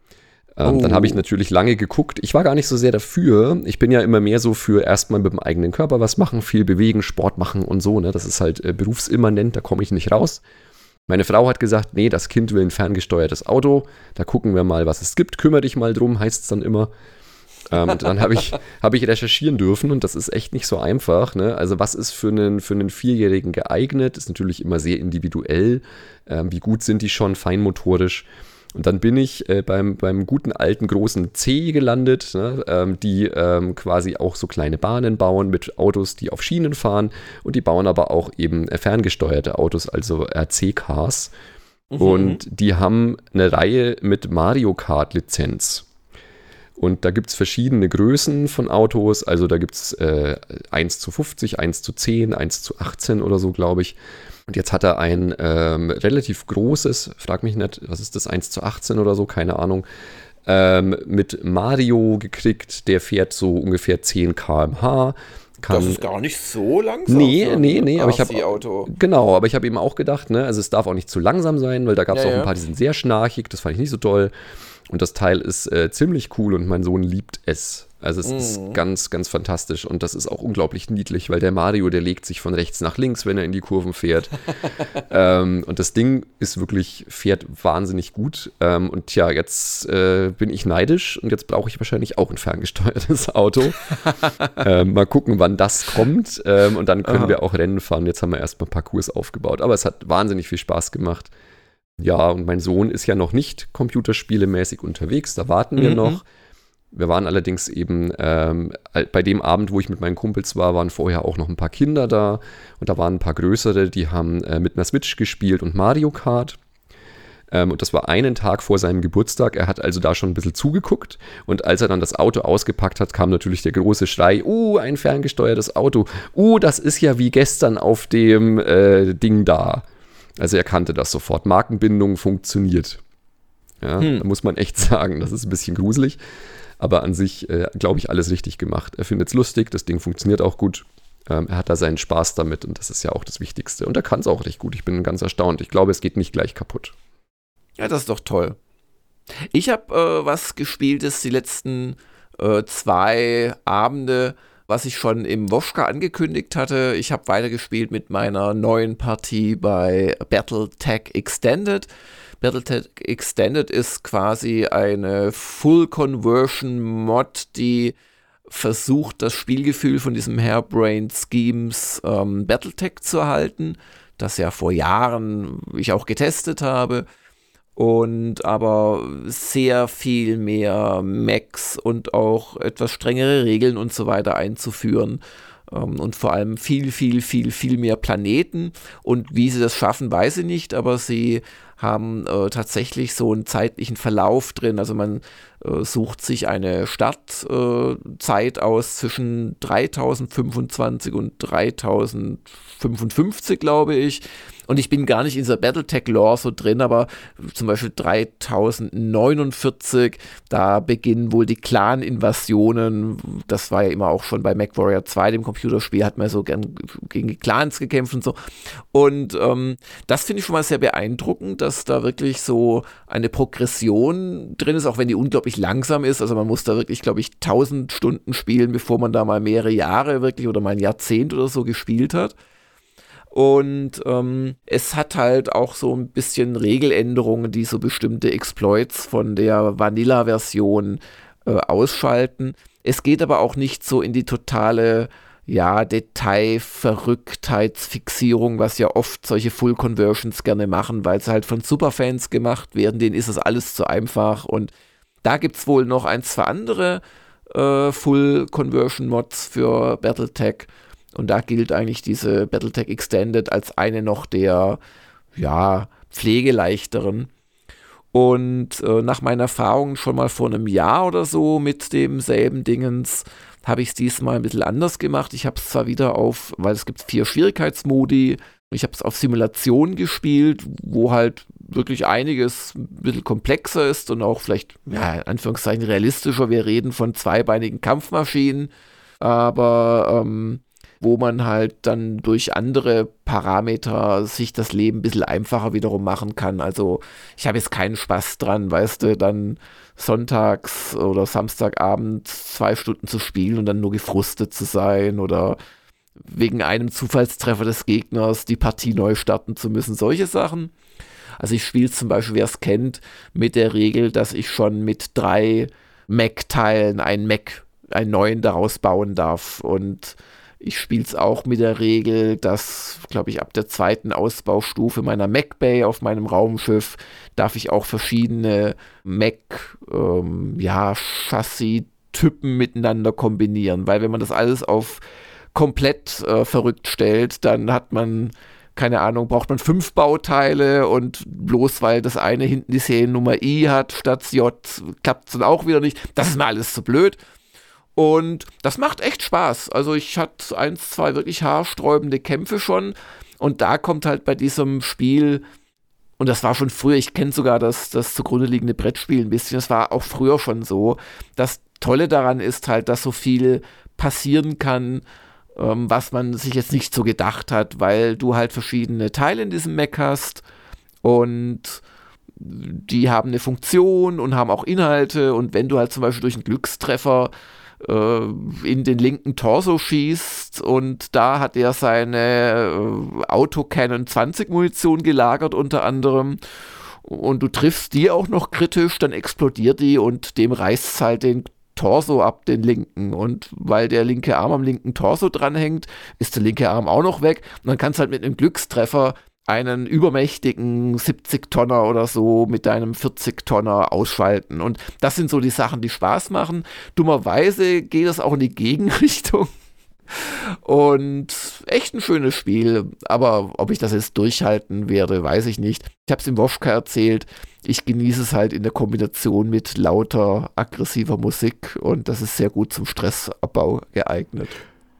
Ähm, oh. Dann habe ich natürlich lange geguckt. Ich war gar nicht so sehr dafür. Ich bin ja immer mehr so für erstmal mit dem eigenen Körper was machen, viel bewegen, Sport machen und so. Ne? Das ist halt äh, berufsimmanent, da komme ich nicht raus. Meine Frau hat gesagt, nee, das Kind will ein ferngesteuertes Auto. Da gucken wir mal, was es gibt. Kümmere dich mal drum, heißt es dann immer. ähm, dann habe ich, hab ich recherchieren dürfen und das ist echt nicht so einfach. Ne? Also was ist für einen, für einen Vierjährigen geeignet, ist natürlich immer sehr individuell. Ähm, wie gut sind die schon feinmotorisch? Und dann bin ich äh, beim, beim guten alten großen C gelandet, ne, ähm, die ähm, quasi auch so kleine Bahnen bauen mit Autos, die auf Schienen fahren. Und die bauen aber auch eben äh, ferngesteuerte Autos, also RC-Cars. Mhm. Und die haben eine Reihe mit Mario Kart-Lizenz. Und da gibt es verschiedene Größen von Autos. Also da gibt es äh, 1 zu 50, 1 zu 10, 1 zu 18 oder so, glaube ich. Und jetzt hat er ein ähm, relativ großes, frag mich nicht, was ist das, 1 zu 18 oder so, keine Ahnung, ähm, mit Mario gekriegt. Der fährt so ungefähr 10 km/h. Kann, das ist gar nicht so langsam. Nee, nee, nee, aber ich habe genau, aber ich habe eben auch gedacht, ne, also es darf auch nicht zu langsam sein, weil da gab es ja, auch ein paar, die sind sehr schnarchig, das fand ich nicht so toll. Und das Teil ist äh, ziemlich cool und mein Sohn liebt es. Also es mm. ist mhm. ganz, ganz fantastisch und das ist auch unglaublich niedlich, weil der Mario, der legt sich von rechts nach links, wenn er in die Kurven fährt. ähm, und das Ding ist wirklich, fährt wahnsinnig gut. Ähm, und ja, jetzt äh, bin ich neidisch und jetzt brauche ich wahrscheinlich auch ein ferngesteuertes Auto. ähm, mal gucken, wann das kommt. Ähm, und dann können Aha. wir auch Rennen fahren. Jetzt haben wir erstmal Parcours aufgebaut. Aber es hat wahnsinnig viel Spaß gemacht. Ja, und mein Sohn ist ja noch nicht computerspielemäßig unterwegs, da warten wir mhm. noch. Wir waren allerdings eben ähm, bei dem Abend, wo ich mit meinen Kumpels war, waren vorher auch noch ein paar Kinder da und da waren ein paar größere, die haben äh, mit einer Switch gespielt und Mario Kart. Ähm, und das war einen Tag vor seinem Geburtstag. Er hat also da schon ein bisschen zugeguckt und als er dann das Auto ausgepackt hat, kam natürlich der große Schrei: Uh, ein ferngesteuertes Auto. Uh, das ist ja wie gestern auf dem äh, Ding da. Also er kannte das sofort. Markenbindung funktioniert. Ja, hm. da muss man echt sagen, das ist ein bisschen gruselig. Aber an sich, äh, glaube ich, alles richtig gemacht. Er findet es lustig, das Ding funktioniert auch gut. Ähm, er hat da seinen Spaß damit und das ist ja auch das Wichtigste. Und er kann es auch recht gut. Ich bin ganz erstaunt. Ich glaube, es geht nicht gleich kaputt. Ja, das ist doch toll. Ich habe äh, was gespieltes die letzten äh, zwei Abende, was ich schon im Woschka angekündigt hatte. Ich habe weitergespielt mit meiner neuen Partie bei Battletech Extended. Battletech Extended ist quasi eine Full Conversion Mod, die versucht, das Spielgefühl von diesem Hairbrain Schemes ähm, Battletech zu erhalten, das ja vor Jahren ich auch getestet habe. Und aber sehr viel mehr Max und auch etwas strengere Regeln und so weiter einzuführen ähm, und vor allem viel, viel, viel, viel mehr Planeten. Und wie sie das schaffen, weiß ich nicht, aber sie haben äh, tatsächlich so einen zeitlichen Verlauf drin. Also man äh, sucht sich eine Startzeit äh, aus zwischen 3025 und 3055, glaube ich. Und ich bin gar nicht in dieser Battletech-Lore so drin, aber zum Beispiel 3049, da beginnen wohl die Clan-Invasionen. Das war ja immer auch schon bei MacWarrior 2, dem Computerspiel, hat man so gern gegen die Clans gekämpft und so. Und ähm, das finde ich schon mal sehr beeindruckend, dass da wirklich so eine Progression drin ist, auch wenn die unglaublich langsam ist. Also man muss da wirklich, glaube ich, 1000 Stunden spielen, bevor man da mal mehrere Jahre wirklich oder mal ein Jahrzehnt oder so gespielt hat. Und ähm, es hat halt auch so ein bisschen Regeländerungen, die so bestimmte Exploits von der Vanilla-Version äh, ausschalten. Es geht aber auch nicht so in die totale ja, Detailverrücktheitsfixierung, was ja oft solche Full Conversions gerne machen, weil sie halt von Superfans gemacht werden, denen ist das alles zu einfach und da gibt es wohl noch ein, zwei andere äh, Full Conversion Mods für Battletech und da gilt eigentlich diese Battletech Extended als eine noch der, ja, pflegeleichteren. Und äh, nach meinen Erfahrungen schon mal vor einem Jahr oder so mit demselben Dingens habe ich es diesmal ein bisschen anders gemacht. Ich habe es zwar wieder auf, weil es gibt vier Schwierigkeitsmodi, ich habe es auf Simulation gespielt, wo halt wirklich einiges ein bisschen komplexer ist und auch vielleicht, ja, in Anführungszeichen realistischer. Wir reden von zweibeinigen Kampfmaschinen, aber ähm, wo man halt dann durch andere Parameter sich das Leben ein bisschen einfacher wiederum machen kann. Also ich habe jetzt keinen Spaß dran, weißt du, dann sonntags oder Samstagabend zwei Stunden zu spielen und dann nur gefrustet zu sein oder wegen einem Zufallstreffer des Gegners die Partie neu starten zu müssen. Solche Sachen. Also ich spiele zum Beispiel, wer es kennt, mit der Regel, dass ich schon mit drei Mac-Teilen einen Mac, einen neuen daraus bauen darf. Und ich spiele es auch mit der Regel, dass, glaube ich, ab der zweiten Ausbaustufe meiner Mac Bay auf meinem Raumschiff darf ich auch verschiedene Mac, ähm, ja, Chassis-Typen miteinander kombinieren. Weil wenn man das alles auf komplett äh, verrückt stellt, dann hat man keine Ahnung, braucht man fünf Bauteile und bloß weil das eine hinten die Seriennummer I hat statt J, klappt es dann auch wieder nicht. Das ist mir alles zu blöd. Und das macht echt Spaß. Also ich hatte eins, zwei wirklich haarsträubende Kämpfe schon. Und da kommt halt bei diesem Spiel, und das war schon früher, ich kenne sogar das, das zugrunde liegende Brettspiel ein bisschen, das war auch früher schon so. Das Tolle daran ist halt, dass so viel passieren kann, ähm, was man sich jetzt nicht so gedacht hat, weil du halt verschiedene Teile in diesem Mac hast und die haben eine Funktion und haben auch Inhalte und wenn du halt zum Beispiel durch einen Glückstreffer in den linken Torso schießt und da hat er seine äh, Autocannon 20 Munition gelagert unter anderem und du triffst die auch noch kritisch, dann explodiert die und dem reißt halt den Torso ab, den linken. Und weil der linke Arm am linken Torso dranhängt, ist der linke Arm auch noch weg. Und dann kannst du halt mit einem Glückstreffer einen übermächtigen 70-Tonner oder so mit deinem 40-Tonner ausschalten. Und das sind so die Sachen, die Spaß machen. Dummerweise geht es auch in die Gegenrichtung. Und echt ein schönes Spiel. Aber ob ich das jetzt durchhalten werde, weiß ich nicht. Ich habe es im Woschka erzählt. Ich genieße es halt in der Kombination mit lauter, aggressiver Musik. Und das ist sehr gut zum Stressabbau geeignet.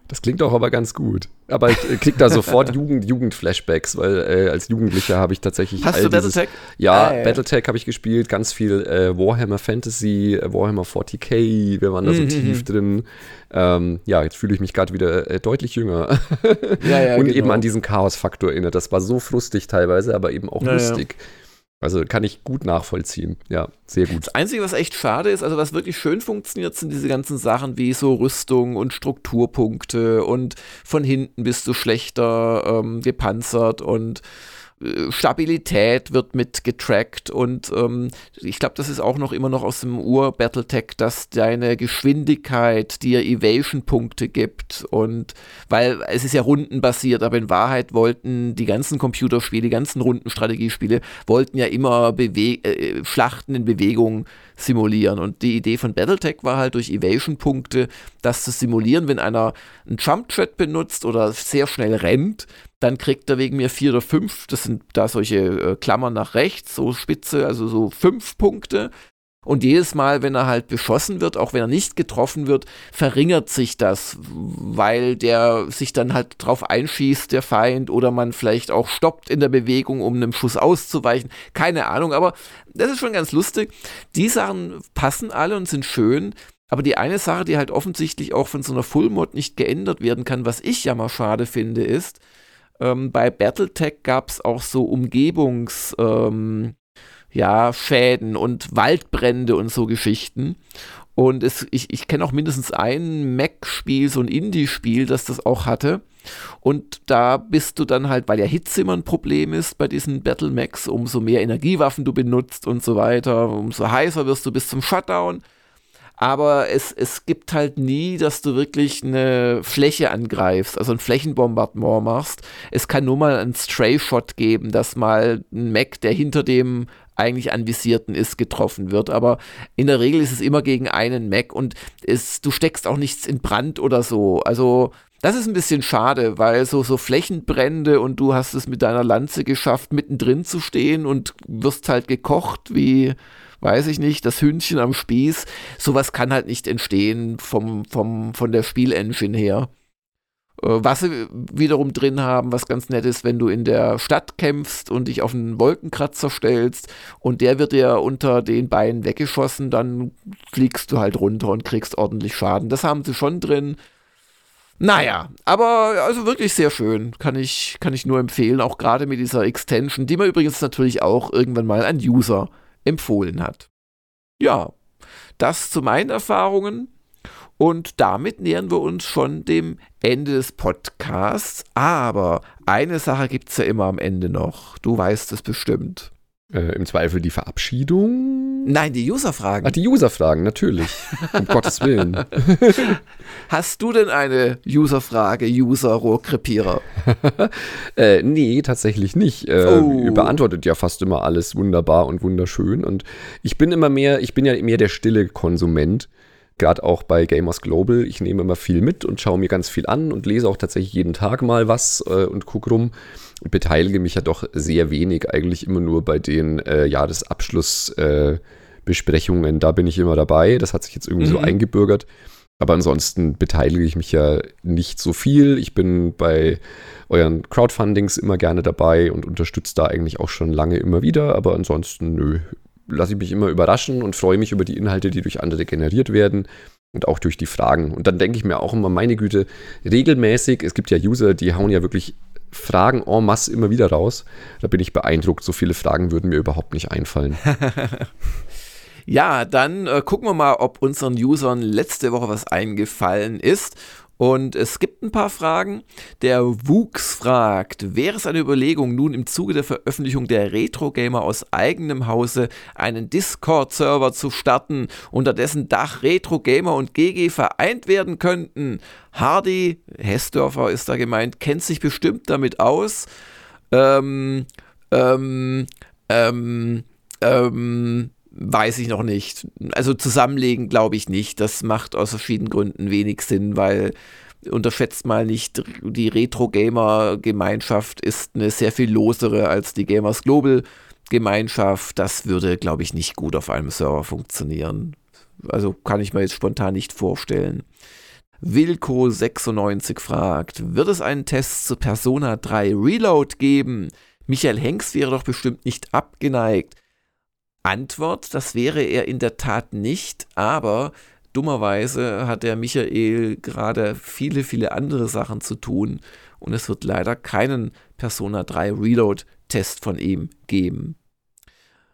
Das klingt doch aber ganz gut. Aber ich äh, krieg da sofort Jugend, Jugend-Flashbacks, weil äh, als Jugendlicher habe ich tatsächlich. Hast du Battletech? Ja, ah, ja. Battletech habe ich gespielt, ganz viel äh, Warhammer Fantasy, äh, Warhammer 40k, wir waren da so mhm. tief mhm. drin. Ähm, ja, jetzt fühle ich mich gerade wieder äh, deutlich jünger. ja, ja, Und genau. eben an diesen Chaos-Faktor erinnert. Das war so frustig teilweise, aber eben auch lustig. Ja. Also kann ich gut nachvollziehen. Ja, sehr gut. Das Einzige, was echt schade ist, also was wirklich schön funktioniert, sind diese ganzen Sachen wie so Rüstung und Strukturpunkte und von hinten bist du schlechter ähm, gepanzert und Stabilität wird mit getrackt und ähm, ich glaube, das ist auch noch immer noch aus dem Ur-Battletech, dass deine Geschwindigkeit dir Evasion-Punkte gibt und weil es ist ja rundenbasiert, aber in Wahrheit wollten die ganzen Computerspiele, die ganzen Rundenstrategiespiele, wollten ja immer Bewe äh, Schlachten in Bewegung simulieren und die Idee von Battletech war halt durch Evasion-Punkte das zu simulieren, wenn einer einen Jump-Thread benutzt oder sehr schnell rennt, dann kriegt er wegen mir vier oder fünf, das sind da solche äh, Klammern nach rechts, so spitze, also so fünf Punkte. Und jedes Mal, wenn er halt beschossen wird, auch wenn er nicht getroffen wird, verringert sich das, weil der sich dann halt drauf einschießt, der Feind, oder man vielleicht auch stoppt in der Bewegung, um einem Schuss auszuweichen. Keine Ahnung, aber das ist schon ganz lustig. Die Sachen passen alle und sind schön. Aber die eine Sache, die halt offensichtlich auch von so einer Full-Mod nicht geändert werden kann, was ich ja mal schade finde, ist, ähm, bei Battletech gab es auch so Umgebungs- ähm, ja, Schäden und Waldbrände und so Geschichten. Und es, ich, ich kenne auch mindestens ein Mac-Spiel, so ein Indie-Spiel, das das auch hatte. Und da bist du dann halt, weil ja Hitze immer ein Problem ist bei diesen Battle Macs, umso mehr Energiewaffen du benutzt und so weiter, umso heißer wirst du bis zum Shutdown aber es, es gibt halt nie, dass du wirklich eine Fläche angreifst, also ein Flächenbombardement machst. Es kann nur mal einen Stray-Shot geben, dass mal ein Mac, der hinter dem eigentlich anvisierten ist, getroffen wird. Aber in der Regel ist es immer gegen einen Mac und es, du steckst auch nichts in Brand oder so. Also das ist ein bisschen schade, weil so, so Flächenbrände und du hast es mit deiner Lanze geschafft, mittendrin zu stehen und wirst halt gekocht wie weiß ich nicht, das Hühnchen am Spieß, sowas kann halt nicht entstehen vom, vom, von der Spielengine her. Äh, was sie wiederum drin haben, was ganz nett ist, wenn du in der Stadt kämpfst und dich auf einen Wolkenkratzer stellst und der wird dir unter den Beinen weggeschossen, dann fliegst du halt runter und kriegst ordentlich Schaden. Das haben sie schon drin. Naja, aber also wirklich sehr schön. Kann ich, kann ich nur empfehlen, auch gerade mit dieser Extension, die man übrigens natürlich auch irgendwann mal an User empfohlen hat. Ja, das zu meinen Erfahrungen. Und damit nähern wir uns schon dem Ende des Podcasts. Aber eine Sache gibt es ja immer am Ende noch. Du weißt es bestimmt. Äh, Im Zweifel die Verabschiedung? Nein, die User-Fragen. Ach, die User-Fragen, natürlich. um Gottes Willen. Hast du denn eine User-Frage, User-Rohrkrepierer? äh, nee, tatsächlich nicht. Äh, oh. Ihr beantwortet ja fast immer alles wunderbar und wunderschön. Und ich bin immer mehr, ich bin ja mehr der stille Konsument. Gerade auch bei Gamers Global. Ich nehme immer viel mit und schaue mir ganz viel an und lese auch tatsächlich jeden Tag mal was äh, und gucke rum beteilige mich ja doch sehr wenig, eigentlich immer nur bei den äh, Jahresabschlussbesprechungen. Äh, da bin ich immer dabei. Das hat sich jetzt irgendwie mhm. so eingebürgert. Aber ansonsten beteilige ich mich ja nicht so viel. Ich bin bei euren Crowdfundings immer gerne dabei und unterstütze da eigentlich auch schon lange immer wieder. Aber ansonsten, nö, lasse ich mich immer überraschen und freue mich über die Inhalte, die durch andere generiert werden und auch durch die Fragen. Und dann denke ich mir auch immer, meine Güte, regelmäßig, es gibt ja User, die hauen ja wirklich Fragen en masse immer wieder raus. Da bin ich beeindruckt. So viele Fragen würden mir überhaupt nicht einfallen. ja, dann äh, gucken wir mal, ob unseren Usern letzte Woche was eingefallen ist. Und es gibt ein paar Fragen. Der Wuchs fragt, wäre es eine Überlegung, nun im Zuge der Veröffentlichung der Retro Gamer aus eigenem Hause einen Discord-Server zu starten, unter dessen Dach Retro Gamer und GG vereint werden könnten? Hardy, Hessdörfer ist da gemeint, kennt sich bestimmt damit aus. Ähm, ähm, ähm, ähm, weiß ich noch nicht. Also zusammenlegen glaube ich nicht. Das macht aus verschiedenen Gründen wenig Sinn, weil unterschätzt mal nicht, die Retro-Gamer-Gemeinschaft ist eine sehr viel losere als die Gamers Global-Gemeinschaft. Das würde, glaube ich, nicht gut auf einem Server funktionieren. Also kann ich mir jetzt spontan nicht vorstellen. Wilco96 fragt, wird es einen Test zu Persona 3 Reload geben? Michael Henks wäre doch bestimmt nicht abgeneigt. Antwort, das wäre er in der Tat nicht, aber dummerweise hat der Michael gerade viele, viele andere Sachen zu tun und es wird leider keinen Persona 3 Reload Test von ihm geben.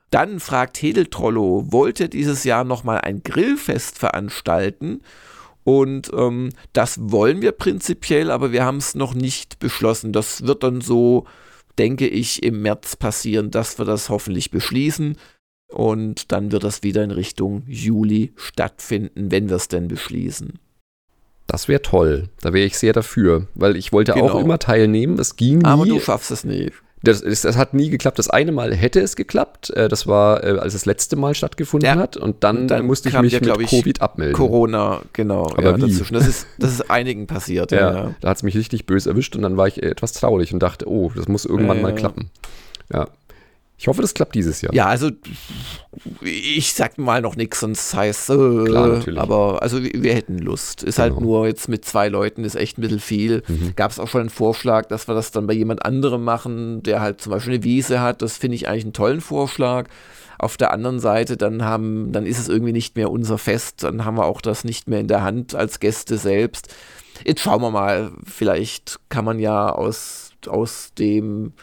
Dann fragt Hedeltrollo, wollte dieses Jahr nochmal ein Grillfest veranstalten? Und ähm, das wollen wir prinzipiell, aber wir haben es noch nicht beschlossen. Das wird dann so denke ich, im März passieren, dass wir das hoffentlich beschließen. Und dann wird das wieder in Richtung Juli stattfinden, wenn wir es denn beschließen. Das wäre toll. Da wäre ich sehr dafür, weil ich wollte genau. auch immer teilnehmen. Es ging nie. Aber du schaffst es nicht. Das, das, das, hat nie geklappt. Das eine Mal hätte es geklappt. Äh, das war, äh, als das letzte Mal stattgefunden ja. hat. Und dann, dann musste ich mich ja, mit Covid abmelden. Corona, genau. Aber ja, wie? Dazwischen. Das ist, das ist einigen passiert. Ja, ja. Da hat es mich richtig böse erwischt und dann war ich etwas traurig und dachte, oh, das muss irgendwann mal klappen. Ja. Ich hoffe, das klappt dieses Jahr. Ja, also ich sag mal noch nichts, sonst heißt äh, Klar, natürlich. aber also wir hätten Lust. Ist halt genau. halt nur jetzt mit zwei Leuten ist echt ein bisschen viel. Mhm. Gab es auch schon einen Vorschlag, dass wir das dann bei jemand anderem machen, der halt zum Beispiel eine Wiese hat. Das finde ich eigentlich einen tollen Vorschlag. Auf der anderen Seite, dann haben, dann ist es irgendwie nicht mehr unser Fest, dann haben wir auch das nicht mehr in der Hand als Gäste selbst. Jetzt schauen wir mal, vielleicht kann man ja aus, aus dem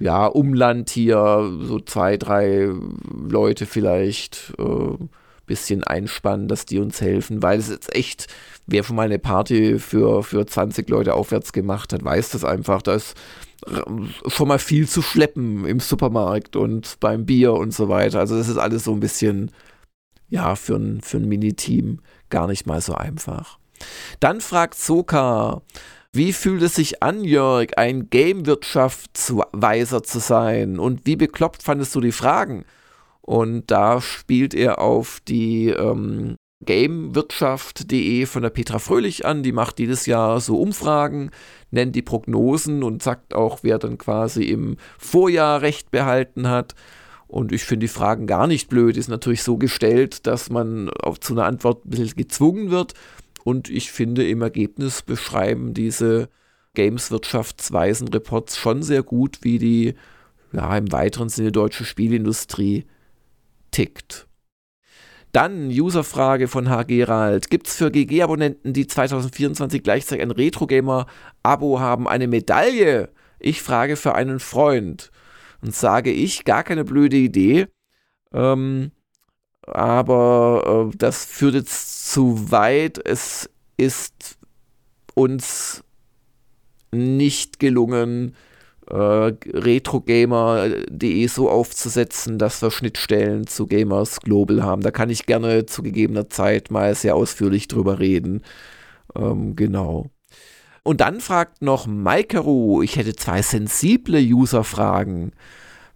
ja, Umland hier so zwei, drei Leute vielleicht äh, bisschen einspannen, dass die uns helfen, weil es jetzt echt, wer schon mal eine Party für, für 20 Leute aufwärts gemacht hat, weiß das einfach, da ist schon mal viel zu schleppen im Supermarkt und beim Bier und so weiter. Also das ist alles so ein bisschen, ja, für ein, für ein Mini-Team gar nicht mal so einfach. Dann fragt Soka, wie fühlt es sich an, Jörg, ein Game-Wirtschaftsweiser zu sein? Und wie bekloppt fandest du die Fragen? Und da spielt er auf die ähm, Gamewirtschaft.de von der Petra Fröhlich an. Die macht jedes Jahr so Umfragen, nennt die Prognosen und sagt auch, wer dann quasi im Vorjahr Recht behalten hat. Und ich finde die Fragen gar nicht blöd. Ist natürlich so gestellt, dass man auf, zu einer Antwort ein bisschen gezwungen wird. Und ich finde, im Ergebnis beschreiben diese Games-Wirtschaftsweisen-Reports schon sehr gut, wie die ja, im weiteren Sinne deutsche Spielindustrie tickt. Dann Userfrage von H. Gerald. Gibt es für GG-Abonnenten, die 2024 gleichzeitig ein Retro-Gamer-Abo haben, eine Medaille? Ich frage für einen Freund. Und sage ich, gar keine blöde Idee. Ähm, aber äh, das führt jetzt zu weit. Es ist uns nicht gelungen, äh, retrogamer.de so aufzusetzen, dass wir Schnittstellen zu Gamers Global haben. Da kann ich gerne zu gegebener Zeit mal sehr ausführlich drüber reden. Ähm, genau. Und dann fragt noch Maikeru, ich hätte zwei sensible User-Fragen.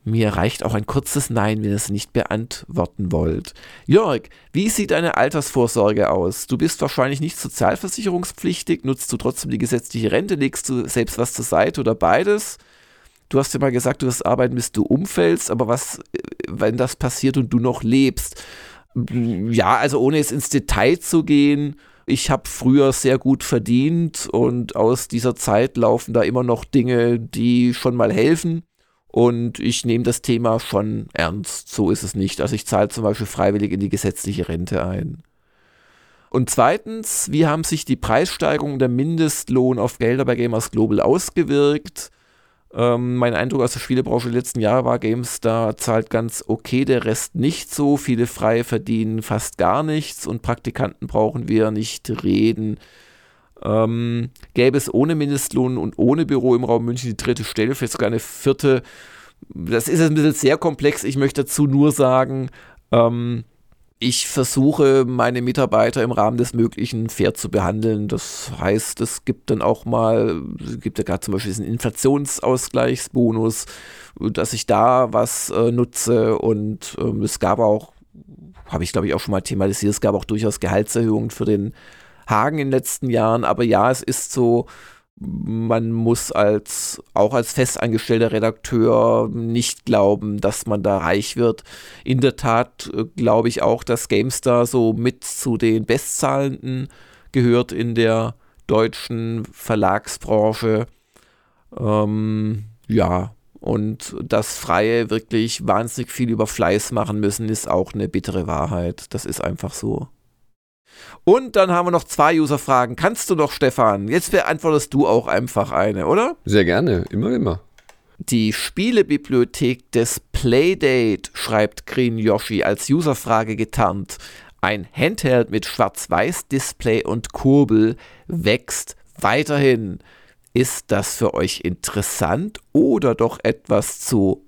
Mir reicht auch ein kurzes Nein, wenn ihr es nicht beantworten wollt. Jörg, wie sieht deine Altersvorsorge aus? Du bist wahrscheinlich nicht sozialversicherungspflichtig, nutzt du trotzdem die gesetzliche Rente, legst du selbst was zur Seite oder beides? Du hast ja mal gesagt, du wirst arbeiten, bis du umfällst, aber was, wenn das passiert und du noch lebst? Ja, also ohne jetzt ins Detail zu gehen, ich habe früher sehr gut verdient und aus dieser Zeit laufen da immer noch Dinge, die schon mal helfen. Und ich nehme das Thema schon ernst. So ist es nicht. Also ich zahle zum Beispiel freiwillig in die gesetzliche Rente ein. Und zweitens, wie haben sich die Preissteigerungen der Mindestlohn auf Gelder bei Gamers Global ausgewirkt? Ähm, mein Eindruck aus der Spielebranche der letzten Jahre war, GameStar zahlt ganz okay, der Rest nicht so. Viele Freie verdienen fast gar nichts und Praktikanten brauchen wir nicht reden. Ähm, gäbe es ohne Mindestlohn und ohne Büro im Raum München die dritte Stelle, vielleicht sogar eine vierte. Das ist ein bisschen sehr komplex. Ich möchte dazu nur sagen, ähm, ich versuche, meine Mitarbeiter im Rahmen des Möglichen fair zu behandeln. Das heißt, es gibt dann auch mal, es gibt ja gerade zum Beispiel diesen Inflationsausgleichsbonus, dass ich da was äh, nutze und ähm, es gab auch, habe ich glaube ich auch schon mal thematisiert, es gab auch durchaus Gehaltserhöhungen für den Hagen in den letzten Jahren, aber ja, es ist so, man muss als auch als festangestellter Redakteur nicht glauben, dass man da reich wird. In der Tat äh, glaube ich auch, dass GameStar so mit zu den Bestzahlenden gehört in der deutschen Verlagsbranche. Ähm, ja, und dass Freie wirklich wahnsinnig viel über Fleiß machen müssen, ist auch eine bittere Wahrheit. Das ist einfach so. Und dann haben wir noch zwei User-Fragen. Kannst du doch, Stefan? Jetzt beantwortest du auch einfach eine, oder? Sehr gerne, immer, immer. Die Spielebibliothek des Playdate, schreibt Green Yoshi als Userfrage getarnt. Ein Handheld mit Schwarz-Weiß-Display und Kurbel wächst weiterhin. Ist das für euch interessant oder doch etwas zu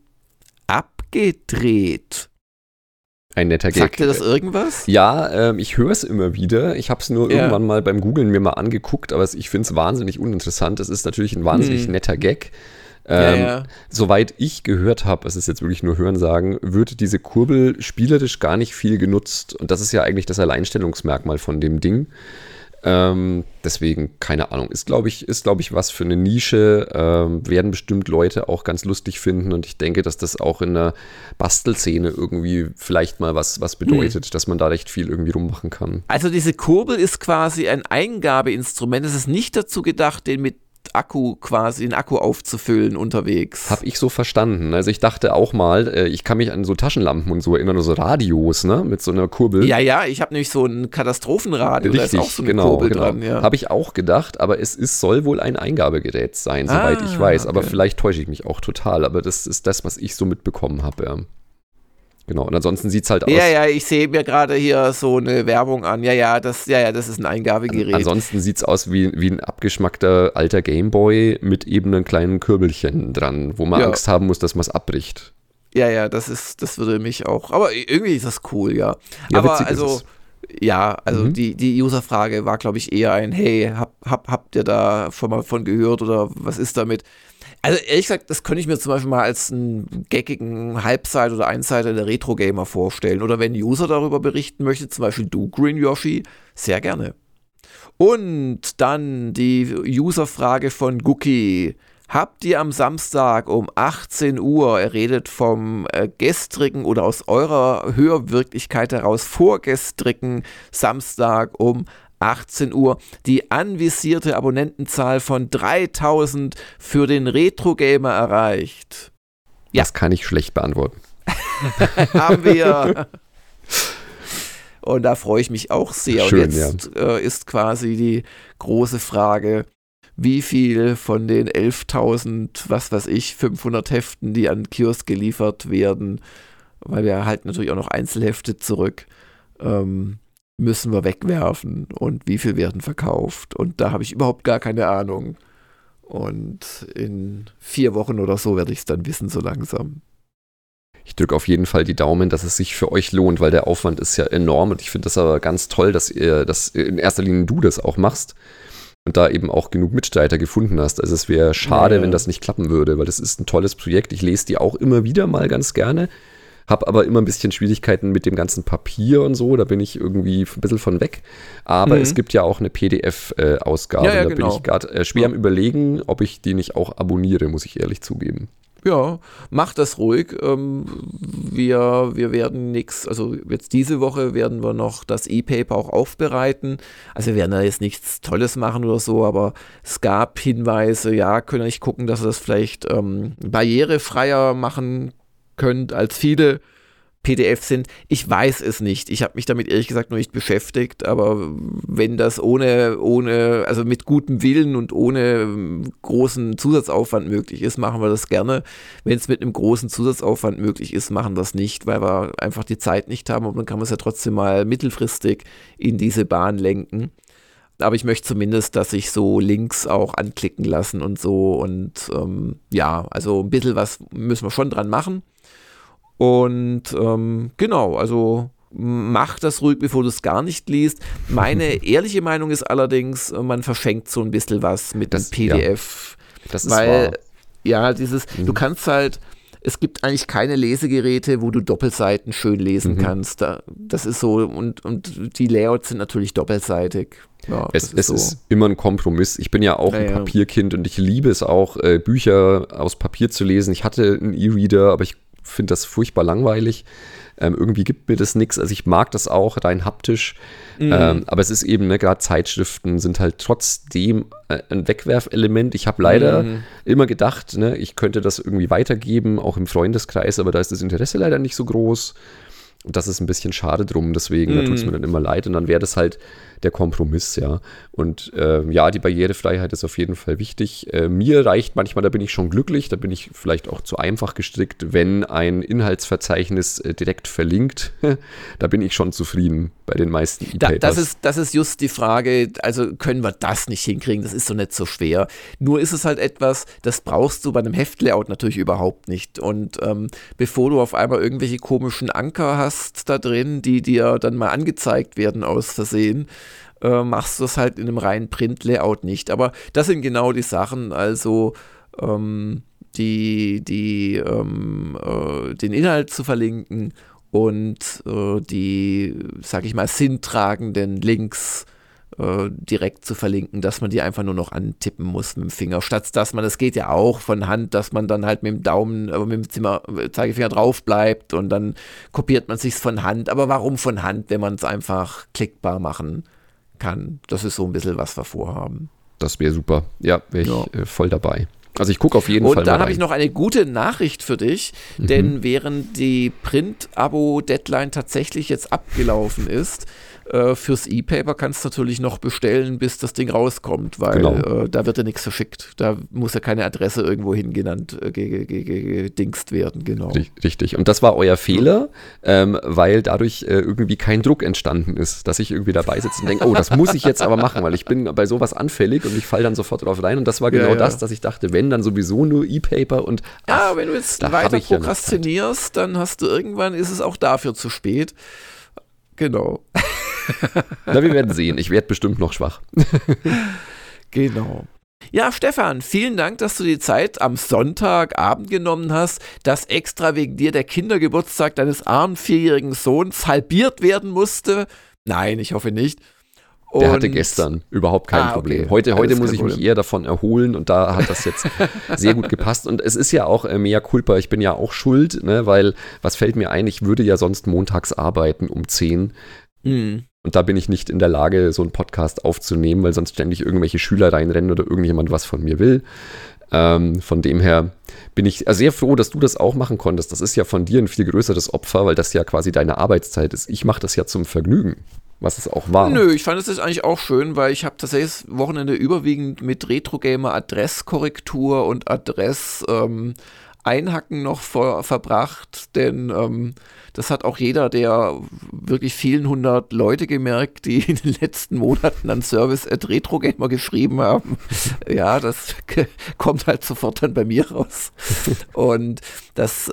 abgedreht? Ein netter Gag. Sagt dir das irgendwas? Ja, ähm, ich höre es immer wieder. Ich habe es nur Ja. irgendwann mal beim Googlen mir mal angeguckt, aber ich finde es wahnsinnig uninteressant. Es ist natürlich ein wahnsinnig Hm. netter Gag. Ja, Ähm, ja. Soweit ich gehört habe, es ist jetzt wirklich nur Hörensagen, wird diese Kurbel spielerisch gar nicht viel genutzt. Und das ist ja eigentlich das Alleinstellungsmerkmal von dem Ding. Ähm, deswegen, keine Ahnung, ist, glaube ich, ist, glaube ich, was für eine Nische, ähm, werden bestimmt Leute auch ganz lustig finden und ich denke, dass das auch in der Bastelszene irgendwie vielleicht mal was, was bedeutet, dass man da recht viel irgendwie rummachen kann. Also diese Kurbel ist quasi ein Eingabeinstrument. Es ist nicht dazu gedacht, den mit Akku quasi, den Akku aufzufüllen unterwegs. Hab ich so verstanden. Also ich dachte auch mal, äh, ich kann mich an so Taschenlampen und so erinnern, so Radios, ne, mit so einer Kurbel. ja, ja, ich habe nämlich so ein Katastrophenradio, da ist Richtig, auch so eine genau, Kurbel genau. dran. Ja. Habe ich auch gedacht, aber es ist, soll wohl ein Eingabegerät sein, soweit Ah, ich weiß. Aber okay. vielleicht täusche ich mich auch total. Aber das ist das, was ich so mitbekommen habe. Ja. Genau. Und ansonsten sieht es halt aus. Ja, ja, ich sehe mir gerade hier so eine Werbung an. Ja, ja, das, ja, ja, das ist ein Eingabegerät. Ansonsten sieht es aus wie, wie ein abgeschmackter alter Gameboy mit eben einem kleinen Kürbelchen dran, wo man Ja. Angst haben muss, dass man es abbricht. Ja, ja, das ist, das würde mich auch. Aber irgendwie ist das cool, ja. Ja, aber witzig ist also, ja, also Mhm. die, die User-Frage war, glaube ich, eher ein, hey, hab, hab, habt ihr da schon mal von gehört oder was ist damit? Also ehrlich gesagt, das könnte ich mir zum Beispiel mal als einen geckigen Halbseite oder Einseiter der Retro-Gamer vorstellen. Oder wenn User darüber berichten möchte, zum Beispiel du, Green Yoshi, sehr gerne. Und dann die User-Frage von Guki. Habt ihr am Samstag um 18 Uhr, er redet vom äh, gestrigen oder aus eurer Hörwirklichkeit heraus vorgestrigen Samstag um 18 Uhr, die anvisierte Abonnentenzahl von 3000 für den Retro-Gamer erreicht? Ja. Das kann ich schlecht beantworten. haben wir. Und da freue ich mich auch sehr. Schön, Und jetzt äh, ist quasi die große Frage, wie viel von den 11.000, was weiß ich, 500 Heften, die an Kiosk geliefert werden, weil wir halten natürlich auch noch Einzelhefte zurück, ähm, müssen wir wegwerfen und wie viel werden verkauft. Und da habe ich überhaupt gar keine Ahnung. Und in vier Wochen oder so werde ich es dann wissen, so langsam. Ich drücke auf jeden Fall die Daumen, dass es sich für euch lohnt, weil der Aufwand ist ja enorm und ich finde das aber ganz toll, dass ihr, dass in erster Linie du das auch machst und da eben auch genug Mitstreiter gefunden hast. Also es wäre schade, Ja. wenn das nicht klappen würde, weil das ist ein tolles Projekt. Ich lese die auch immer wieder mal ganz gerne, habe aber immer ein bisschen Schwierigkeiten mit dem ganzen Papier und so. Da bin ich irgendwie ein bisschen von weg. Aber Mhm. es gibt ja auch eine PDF-Ausgabe. Ja, ja, da bin genau. ich gerade äh, schwer am Überlegen, ob ich die nicht auch abonniere, muss ich ehrlich zugeben. Ja, macht das ruhig. Ähm, wir, wir werden nichts, also jetzt diese Woche werden wir noch das E-Paper auch aufbereiten. Also wir werden da jetzt nichts Tolles machen oder so, aber es gab Hinweise, ja, könnt ihr nicht gucken, dass ihr das vielleicht ähm, barrierefreier machen könnt, als viele PDFs sind. Ich weiß es nicht. Ich habe mich damit ehrlich gesagt noch nicht beschäftigt, aber wenn das ohne, ohne, also mit gutem Willen und ohne ähm, großen Zusatzaufwand möglich ist, machen wir das gerne. Wenn es mit einem großen Zusatzaufwand möglich ist, machen wir es nicht, weil wir einfach die Zeit nicht haben. Und dann kann man es ja trotzdem mal mittelfristig in diese Bahn lenken. Aber ich möchte zumindest, dass sich so Links auch anklicken lassen und so. Und ähm, ja, also ein bisschen was müssen wir schon dran machen. Und ähm, genau, also mach das ruhig, bevor du es gar nicht liest. Meine ehrliche Meinung ist allerdings, man verschenkt so ein bisschen was mit Das- dem PDF. Das ist weil, wahr. ja, dieses, du Mhm. kannst halt, es gibt eigentlich keine Lesegeräte, wo du Doppelseiten schön lesen Mhm. kannst. Da, das ist so, und, und die Layouts sind natürlich doppelseitig. Ja, Es, das es ist immer ein Kompromiss. Ich bin ja auch ein Ja, ja. Papierkind und ich liebe es auch, äh, Bücher aus Papier zu lesen. Ich hatte einen E-Reader, aber ich finde das furchtbar langweilig. Ähm, irgendwie gibt mir das nichts. Also ich mag das auch rein haptisch. Mhm. Ähm, aber es ist eben, ne, gerade Zeitschriften sind halt trotzdem äh, ein Wegwerfelement. Ich habe leider Mhm. immer gedacht, ne, ich könnte das irgendwie weitergeben, auch im Freundeskreis, aber da ist das Interesse leider nicht so groß. Und das ist ein bisschen schade drum, deswegen, mm. da tut es mir dann immer leid. Und dann wäre das halt der Kompromiss, ja. Und äh, ja, die Barrierefreiheit ist auf jeden Fall wichtig. Äh, mir reicht manchmal, da bin ich schon glücklich, da bin ich vielleicht auch zu einfach gestrickt, wenn ein Inhaltsverzeichnis äh, direkt verlinkt. da bin ich schon zufrieden bei den meisten E-Papers. Da, das, ist, das ist just die Frage, also können wir das nicht hinkriegen, das ist so nicht so schwer. Nur ist es halt etwas, das brauchst du bei einem Heftlayout natürlich überhaupt nicht. Und ähm, bevor du auf einmal irgendwelche komischen Anker hast, hast da drin, die dir dann mal angezeigt werden aus Versehen, äh, machst du es halt in einem reinen Print-Layout nicht. Aber das sind genau die Sachen, also ähm, die, die, ähm, äh, den Inhalt zu verlinken und äh, die, sag ich mal, sinntragenden Links äh, direkt zu verlinken, dass man die einfach nur noch antippen muss mit dem Finger. Statt dass man, das geht ja auch von Hand, dass man dann halt mit dem Daumen, äh, mit dem Zimmer, äh, Zeigefinger drauf bleibt und dann kopiert man sich's von Hand. Aber warum von Hand, wenn man es einfach klickbar machen kann? Das ist so ein bisschen, was wir vorhaben. Das wäre super. Ja, wäre ich ja. äh, voll dabei. Also ich gucke auf jeden und Fall. Und dann habe ich noch eine gute Nachricht für dich, mhm. denn während die Print-Abo-Deadline tatsächlich jetzt abgelaufen ist, äh, fürs E-Paper kannst du natürlich noch bestellen, bis das Ding rauskommt, weil genau. äh, da wird ja nichts verschickt. Da muss ja keine Adresse irgendwo hin genannt, äh, gedingst werden, genau. Richtig. Und das war euer Fehler, ähm, weil dadurch äh, irgendwie kein Druck entstanden ist, dass ich irgendwie dabei sitze und denke, oh, das muss ich jetzt aber machen, weil ich bin bei sowas anfällig und ich falle dann sofort drauf rein. Und das war genau ja, ja. das, dass ich dachte, wenn, dann sowieso nur E-Paper und. Ach, ja, wenn du jetzt weiter prokrastinierst, ja dann hast du irgendwann, ist es auch dafür zu spät. Genau. Na, wir werden sehen. Ich werde bestimmt noch schwach. genau. Ja, Stefan, vielen Dank, dass du die Zeit am Sonntagabend genommen hast, dass extra wegen dir der Kindergeburtstag deines armen vierjährigen Sohns halbiert werden musste. Nein, ich hoffe nicht. Und der hatte gestern überhaupt kein ah, Problem. Okay. Heute, heute muss ich Problem. mich eher davon erholen und da hat das jetzt sehr gut gepasst. Und es ist ja auch äh, mehr Culpa, ich bin ja auch schuld, ne, weil was fällt mir ein, ich würde ja sonst montags arbeiten um 10. Mhm. Und da bin ich nicht in der Lage, so einen Podcast aufzunehmen, weil sonst ständig irgendwelche Schüler reinrennen oder irgendjemand was von mir will. Ähm, von dem her bin ich sehr froh, dass du das auch machen konntest. Das ist ja von dir ein viel größeres Opfer, weil das ja quasi deine Arbeitszeit ist. Ich mache das ja zum Vergnügen, was es auch war. Nö, ich fand es eigentlich auch schön, weil ich habe tatsächlich das Wochenende überwiegend mit Retro-Gamer Adresskorrektur und Adress ähm, Einhacken noch ver verbracht, denn ähm, das hat auch jeder der wirklich vielen hundert Leute gemerkt, die in den letzten Monaten an Service at Retro Gamer geschrieben haben. ja, das kommt halt sofort dann bei mir raus. Und das äh,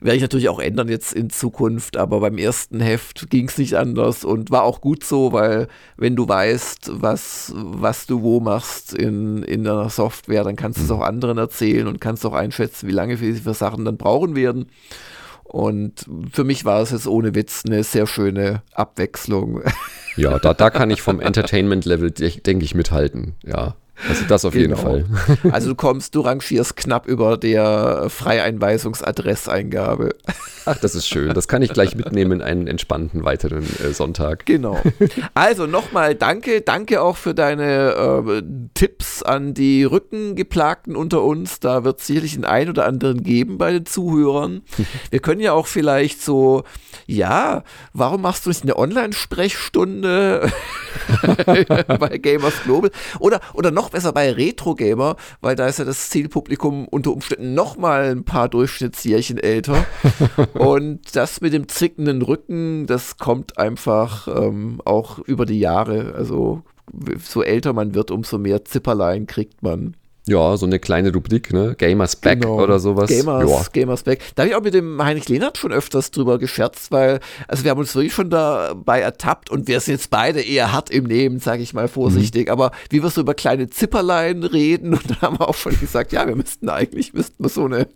werde ich natürlich auch ändern jetzt in Zukunft, aber beim ersten Heft ging es nicht anders und war auch gut so, weil wenn du weißt, was, was du wo machst in, in der Software, dann kannst du es mhm. auch anderen erzählen und kannst auch einschätzen, wie lange wir für Sachen dann brauchen werden. Und für mich war es jetzt ohne Witz eine sehr schöne Abwechslung. Ja, da, da kann ich vom Entertainment-Level, denke ich, mithalten. Ja. Also das auf genau. jeden Fall. Also du kommst, du rangierst knapp über der Freieinweisungsadresseingabe. Ach, das ist schön. Das kann ich gleich mitnehmen in einen entspannten weiteren äh, Sonntag. Genau. Also nochmal danke. Danke auch für deine äh, Tipps an die Rückengeplagten unter uns. Da wird es sicherlich den einen oder anderen geben bei den Zuhörern. Wir können ja auch vielleicht so, ja, warum machst du nicht eine Online-Sprechstunde bei Gamers Global? Oder, oder noch noch besser bei Retro Gamer, weil da ist ja das Zielpublikum unter Umständen noch mal ein paar Durchschnittsjährchen älter. und das mit dem zickenden Rücken, das kommt einfach ähm, auch über die Jahre. Also so älter man wird, umso mehr Zipperlein kriegt man. Ja, so eine kleine Rubrik, ne? Gamers Back genau. oder sowas. Gamers, ja. Gamers Back. Da habe ich auch mit dem Heinrich Lehnert schon öfters drüber gescherzt, weil, also wir haben uns wirklich schon dabei ertappt und wir sind jetzt beide eher hart im Nehmen, sage ich mal vorsichtig. Mhm. Aber wie wir so über kleine Zipperlein reden und dann haben wir auch schon gesagt, ja, wir müssten eigentlich, müssten wir so eine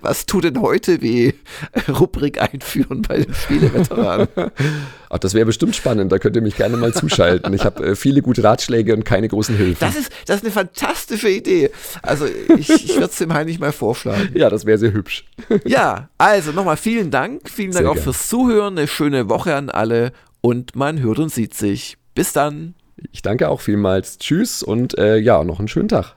was tut denn heute weh? Rubrik einführen bei den Spieleveteranen. Ach, das wäre bestimmt spannend. Da könnt ihr mich gerne mal zuschalten. Ich habe äh, viele gute Ratschläge und keine großen Hilfen. Das ist, das ist eine fantastische Idee. Also ich, ich würde es dem Heinrich mal vorschlagen. Ja, das wäre sehr hübsch. ja, also nochmal vielen Dank. Vielen Dank sehr auch gern. fürs Zuhören. Eine schöne Woche an alle und man hört und sieht sich. Bis dann. Ich danke auch vielmals. Tschüss und äh, ja, noch einen schönen Tag.